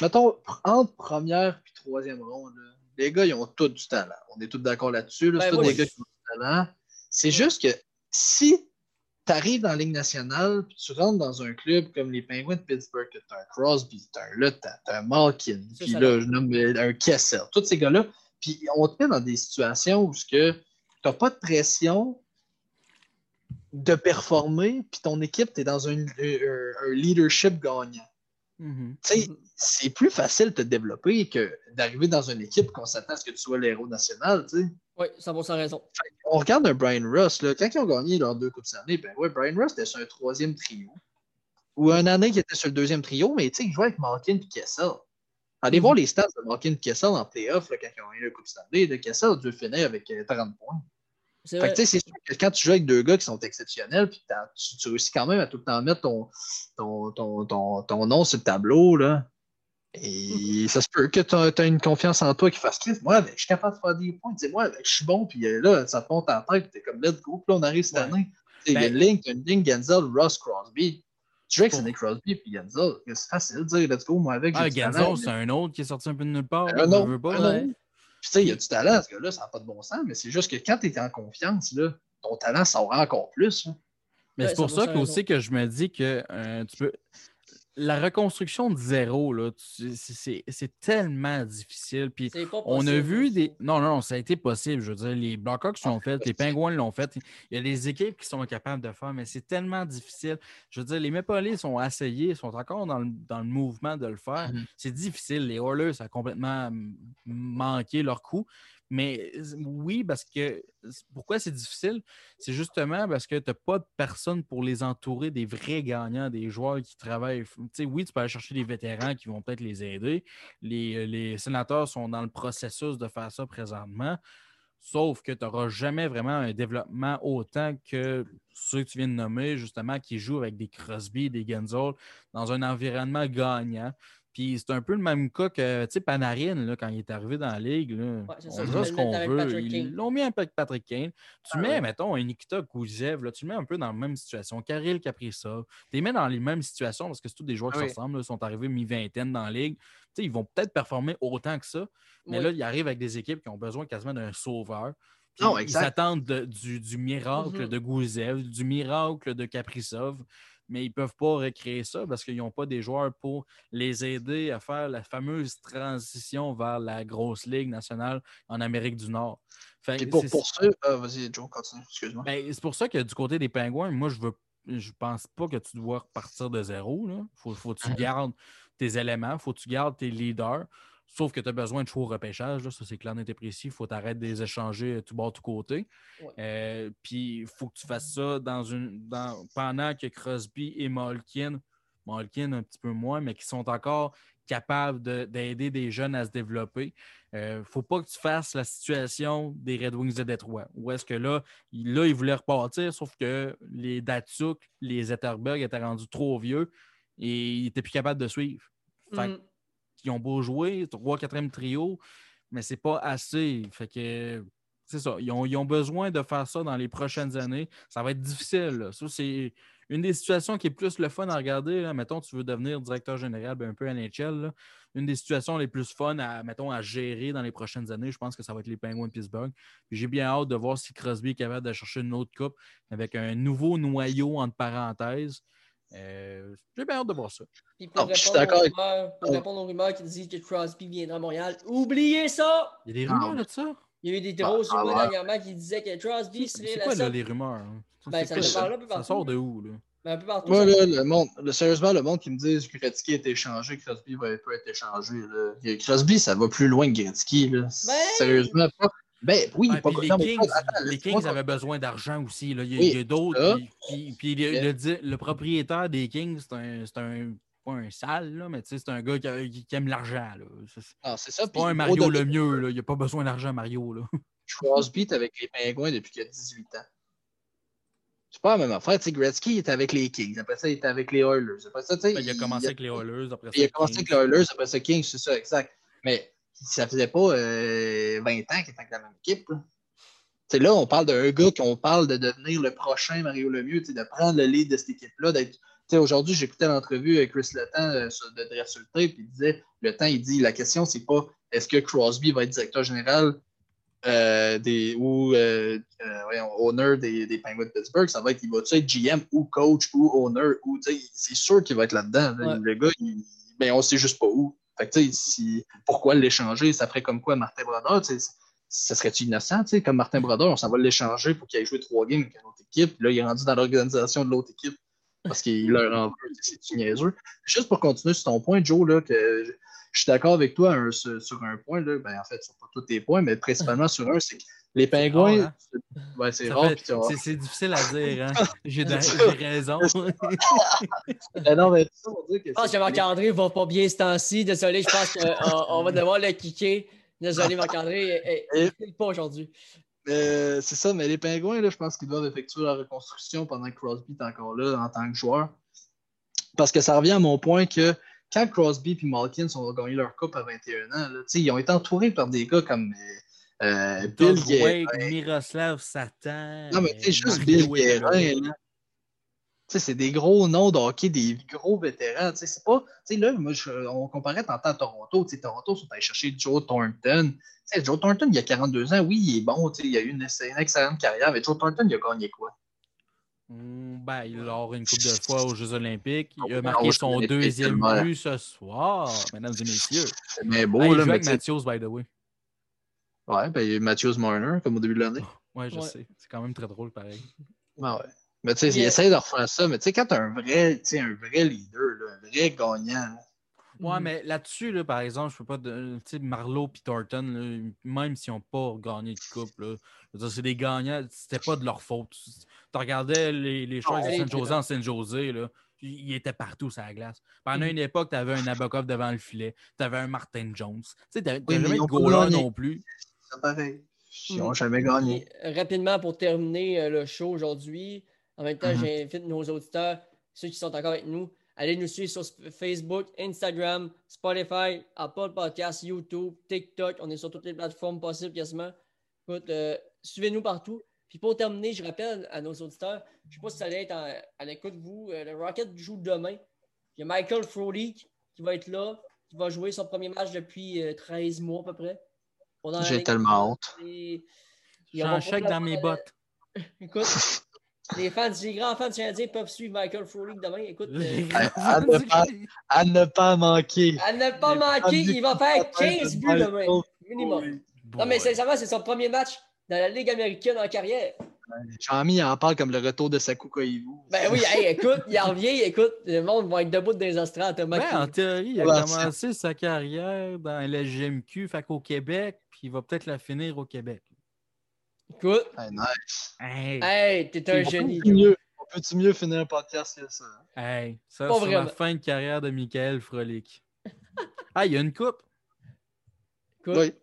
Mettons, entre première et troisième ronde, les gars, ils ont tous du talent. On est tous d'accord là-dessus. c'est tous des gars qui ont du talent. C'est juste que si tu arrives dans la Ligue nationale, puis tu rentres dans un club comme les Penguins de Pittsburgh, que tu as un Crosby, tu as un là, tu as, un Malkin, puis là, je nomme un Kessel, tous ces gars-là, puis on te met dans des situations où tu n'as pas de pression, de performer, puis ton équipe, tu es dans un, leadership gagnant. Mm-hmm. C'est plus facile de te développer que d'arriver dans une équipe qu'on s'attend à ce que tu sois l'héros national. Oui, ça vaut sa raison. On regarde un Brian Russ, là, quand ils ont gagné leurs deux Coupes d'année, ben ouais, Brian Russ était sur un troisième trio. Ou un année qui était sur le deuxième trio, mais il jouait avec Malkin et Kessel. Allez mm-hmm. voir les stats de Malkin et Kessel en playoff quand ils ont gagné le Coupe Stanley. Kessel a dû finir avec 30 euh, points. C'est sûr que quand tu joues avec deux gars qui sont exceptionnels, puis tu, réussis quand même à tout le temps mettre ton, ton, ton, nom sur le tableau, là. Et ça se peut que tu as, une confiance en toi qui fasse cliff. Moi, je suis capable de faire des points. Dis-moi, je suis bon, puis euh, là, ça te monte en tête, tu es comme let's go, puis là, on arrive cette année. Il y a une ligne, tu as une ligne Genzel, Ross Crosby. Tu joues avec Sidney Crosby puis Genzel. C'est facile de dire let's go, moi avec. Ah, Genzel, c'est un autre qui est sorti un peu de nulle part. Un autre. Puis, tu sais, il y a du talent, ce gars-là, ça n'a pas de bon sens, mais c'est juste que quand tu es en confiance, là, ton talent sort encore plus. Mais c'est pour ça, que, aussi que je me dis que euh, tu peux la reconstruction de zéro, c'est tellement difficile. Puis on a vu des. Non, non, ça a été possible. Je veux dire, les Blackhawks l'ont fait, les Penguins l'ont fait. Il y a des équipes qui sont capables de faire, mais c'est tellement difficile. Je veux dire, les Maple Leafs ont essayé, sont encore dans le, mouvement de le faire. Mm-hmm. C'est difficile. Les Oilers, ça a complètement manqué leur coup. Mais oui, parce que pourquoi c'est difficile? C'est justement parce que tu n'as pas de personne pour les entourer des vrais gagnants, des joueurs qui travaillent. oui, tu peux aller chercher des vétérans qui vont peut-être les aider. Les, les, sénateurs sont dans le processus de faire ça présentement. Sauf que tu n'auras jamais vraiment un développement autant que ceux que tu viens de nommer, justement, qui jouent avec des Crosby, des Genzel dans un environnement gagnant. Puis c'est un peu le même cas que Panarin, là, quand il est arrivé dans la ligue. Là, on dirait ce qu'on veut. Ils l'ont mis avec Patrick Kane. Tu ah mets, mettons, un Nikita Kouzev, là, tu le mets un peu dans la même situation. Kirill Kaprizov. Tu les mets dans les mêmes situations parce que c'est tous des joueurs qui se ressemblent. Ils sont arrivés mi-vingtaine dans la ligue. ils vont peut-être performer autant que ça. Mais là, ils arrivent avec des équipes qui ont besoin quasiment d'un sauveur. Non, ils s'attendent du, du, miracle mm-hmm. de Gouzev, du miracle de Kaprizov mais ils ne peuvent pas recréer ça parce qu'ils n'ont pas des joueurs pour les aider à faire la fameuse transition vers la grosse ligue nationale en Amérique du Nord. pour, euh, vas-y, Joe, continue, excuse-moi. Ben, c'est pour ça que du côté des Pingouins, moi, je veux je pense pas que tu dois repartir de zéro. Il faut, faut, que tu mhm. gardes tes éléments, faut que tu gardes tes leaders. Sauf que tu as besoin de choix au repêchage, ça c'est clair, net et précis. Il faut t'arrêter de les échanger tout bas, tout côté. Euh, puis il faut que tu fasses ça dans une, pendant que Crosby et Malkin, Malkin un petit peu moins, mais qui sont encore capables d'aider des jeunes à se développer. Il euh, ne faut pas que tu fasses la situation des Red Wings de Détroit. Où est-ce que là, là, ils voulaient repartir, sauf que les Datsuk, les Etterberg étaient rendus trop vieux et ils n'étaient plus capables de suivre. Fait mm qui ont beau jouer, 3 4e trio, mais c'est pas assez. Fait que c'est ça. Ils ont, besoin de faire ça dans les prochaines années. Ça va être difficile. Ça, c'est une des situations qui est plus le fun à regarder. Mettons, tu veux devenir directeur général, ben, un peu NHL. Une des situations les plus fun à, mettons, à gérer dans les prochaines années, je pense que ça va être les Penguins de Pittsburgh. j'ai bien hâte de voir si Crosby est capable de chercher une autre coupe avec un nouveau noyau entre parenthèses. Euh, j'ai bien hâte de voir ça. Puis pour, répondre, aux rumeurs, qui disent que Crosby viendra à Montréal, oubliez ça! Il y a des rumeurs de ça? Il y a eu des grosses ah, rumeurs dernièrement qui disaient que Crosby serait la C'est quoi les rumeurs? Hein? Ben, ça, ça? sort de où? Là? Ben, un peu partout. Moi, là, le monde, sérieusement, le monde qui me dit que Gretzky est échangé, Crosby va, peut être échangé. Là. Crosby, ça va plus loin que Gretzky. Là. Ben... Sérieusement, pas. Ben oui, les, Kings, avaient besoin d'argent aussi. Là. Il y a, d'autres. Puis, le, propriétaire des Kings, c'est un, un, pas un sale, là, mais c'est un gars qui, aime l'argent. Ah, c'est ça. pas un Mario le mieux. Là. Il n'a pas besoin d'argent, Mario. Là. Crosby est avec les Pingouins depuis qu'il a 18 ans. C'est pas la même affaire. sais, Gretzky est avec les Kings. Après ça, il est avec les Oilers. Après ça, ben, il, a commencé avec les Oilers. Après ça, il a commencé avec les Oilers. Après ça, Kings, c'est ça, exact. Mais ça faisait pas 20 euh, ans qu'il était avec la même équipe. Là. là, on parle d'un gars qu'on parle de devenir le prochain Mario Lemieux, de prendre le lead de cette équipe-là. Aujourd'hui, j'écoutais l'entrevue avec Chris Letang euh, de Dress puis il disait Le temps, il dit la question, c'est pas est-ce que Crosby va être directeur général euh, des, ou euh, euh owner des, des Penguins de Pittsburgh, ça va être, il va être GM ou coach ou owner, ou c'est sûr qu'il va être là-dedans. Le gars, il, ben, on sait juste pas où. Fait que, si, pourquoi l'échanger? Ça ferait comme quoi Martin Brodeur? Ça serait-tu innocent? Comme Martin Brodeur, on s'en va l'échanger pour qu'il aille jouer trois games avec une autre équipe. Là, il est rendu dans l'organisation de l'autre équipe parce qu'il leur en veut. C'est niaiseux? Juste pour continuer sur ton point, Joe, là, que je suis d'accord avec toi sur, un point, là, ben, en fait, sur pas tous tes points, mais principalement sur un, c'est que les pingouins, hein? c'est rare. C'est difficile à dire, hein? J'ai raison. ben non, mais ça, on dire que. Je pense que Marc-André va pas bien ce temps-ci. Désolé, je pense qu'on va devoir le kicker. Désolé, Marc-André, pas aujourd'hui. c'est ça, mais les pingouins, là, je pense qu'ils doivent effectuer la reconstruction pendant que Crosby est encore là en tant que joueur. Parce que ça revient à mon point que quand Crosby et Malkin ont gagné leur coupe à 21 ans, là, ils ont été entourés par des gars comme euh, euh Bill Wake, Miroslav Satan. Non, mais tu juste Bill Guérin. C'est des gros noms de hockey, des gros vétérans. C'est pas. Là, moi, on comparait tantôt à Toronto. Toronto sont allés chercher Joe Thornton. Joe Thornton, il y a 42 ans, oui, il est bon. Il a eu une, une excellente carrière. Mais Joe Thornton, il a gagné quoi? Hmm, ben, il a une coupe de fois aux Jeux Olympiques. Il a marqué son deuxième but ce soir, mesdames et messieurs. C'est mais beau, il là. avec Matthews, by the way. Ouais, ben, il y a Matthews Marner, comme au début de l'année. Ouais, je sais. C'est quand même très drôle, pareil. Ah ouais. Mais tu sais, il essaie de refaire ça. Mais tu sais, quand tu as un vrai, un vrai leader, là, un vrai gagnant. Ouais, mais là-dessus, là, par exemple, je peux pas. Tu sais, Marlowe et Thornton, même s'ils n'ont pas gagné de coupe, c'est des gagnants. C'était pas de leur faute tu regardais les, les choses de Saint-José en Saint-José, là, il était partout sur la glace. Pendant une époque, tu avais un Nabokov devant le filet, tu avais un Martin Jones. Tu sais, jamais de goaler non plus. C'est pareil. Ils n'ont jamais gagné. rapidement, pour terminer euh, le show aujourd'hui, en même temps, j'invite nos auditeurs, ceux qui sont encore avec nous, allez nous suivre sur Facebook, Instagram, Spotify, Apple Podcasts, YouTube, TikTok. On est sur toutes les plateformes possibles quasiment. Écoute, euh, suivez-nous partout. Puis pour terminer, je rappelle à nos auditeurs, je ne sais pas si ça allait être à l'écoute de vous, euh, le Rocket joue demain. Il y a Michael Frolik qui va être là, qui va jouer son premier match depuis 13 euh, mois à peu près. J'ai tellement honte. J'ai un chèque dans mes bottes. Écoute, les fans, les grands fans Canadiens peuvent suivre Michael Frolik demain. Écoute, euh, à, ne pas, manquer. À ne pas manquer, il va faire 15 buts demain, minimum. Non, mais sincèrement, c'est son premier match dans la Ligue américaine en carrière. Jean-Mi en parle comme le retour de Saku Koivu. Ben oui, écoute, il revient, écoute, le monde va être debout dans les astrales ben, en théorie, il a commencé sa carrière dans la GMQ, fait qu'au Québec, puis il va peut-être la finir au Québec. Écoute. Hey, nice. Hey, t'es un génie. On peut-tu mieux finir un podcast que ça? Hey, ça, c'est la fin de carrière de Michael Frolic. ah, il y a une coupe. Oui.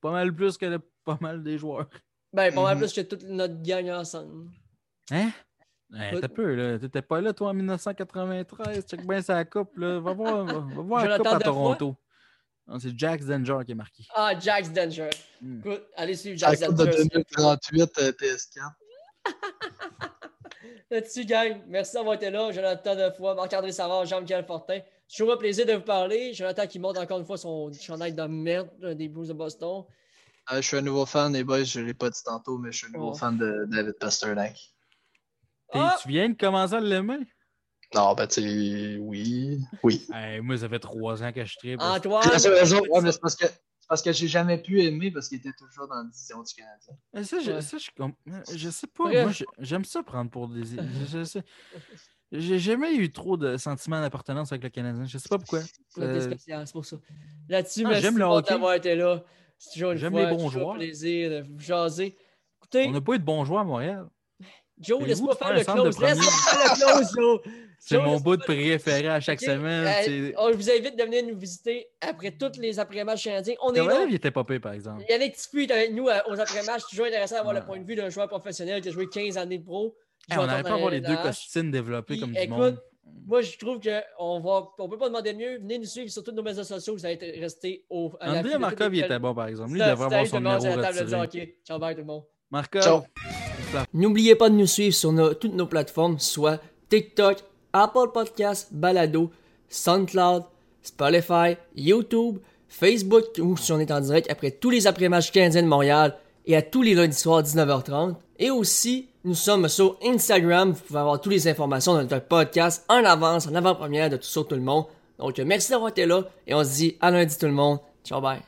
Pas mal plus que pas mal des joueurs. Ben, pas mal mhm. plus que toute notre gang ensemble. Hein? t'as peu, là. T'étais pas là, toi, en 1993. Check bien sa coupe, là. Va voir, va, voir la coupe à Toronto. C'est Jax Danger qui est marqué. Ah, Jax Danger. Écoute, allez suivre Jax Danger. de 2038 euh, PS4. Là-dessus, gang, merci d'avoir été là. Jonathan de fois, Marc-André Savard, Jean-Michel Fortin. C'est toujours un plaisir de vous parler. Jonathan qui monte encore une fois son chandail de merde des Blues de Boston. Ah, je suis un nouveau fan, les boys, je ne l'ai pas dit tantôt, mais je suis un nouveau oh. fan de David Pasternak. Ah! Tu viens de commencer à l'aimer? Non, ben tu sais, oui. Oui. moi, ça fait trois ans que je tripe. Antoine! Ouais, mais c'est parce que parce que j'ai jamais pu aimer parce qu'il était toujours dans la division du Canadien. Ça, je, ça, je, je sais pas. Moi, j'aime ça prendre pour des. Je, sais. J'ai jamais eu trop de sentiments d'appartenance avec le Canadien. Je sais pas pourquoi. C'est spécial, c'est pour ça. Là-dessus, ah, merci d'avoir été là. C'est toujours une J'aime les bons joueurs. plaisir de vous jaser. Écoutez, on n'a pas eu de bons joueurs à Montréal. Joe, laisse-moi faire le close. Laisse-moi faire le close, Joe. C'est mon bout de préféré à chaque semaine. Euh, je vous invite de venir nous visiter après tous les après-matchs canadiens. On est là. il était pas par exemple. Yannick Tipu est avec nous euh, aux après-matchs. toujours intéressant d'avoir le point de vue d'un joueur professionnel qui a joué 15 années de pro. on n'arrive pas à voir les deux costumes développés comme du monde. Moi, je trouve qu'on va... on peut pas demander mieux. Venez nous suivre sur tous nos réseaux sociaux. Vous allez rester au. André Markov, il était bon, par exemple. Lui, il devrait avoir son numéro retiré. Ciao, bye tout le monde. Markov. N'oubliez pas de nous suivre sur toutes nos plateformes, soit TikTok, Apple Podcasts, Balado, SoundCloud, Spotify, YouTube, Facebook, ou si on est en direct après tous les après-matchs canadiens de Montréal et à tous les lundis soirs 19h30. Et aussi, nous sommes sur Instagram. Vous pouvez avoir toutes les informations de notre podcast en avance, en avant-première de tout ça, tout le monde. Donc, merci d'avoir été là et on se dit à lundi tout le monde. Ciao, bye.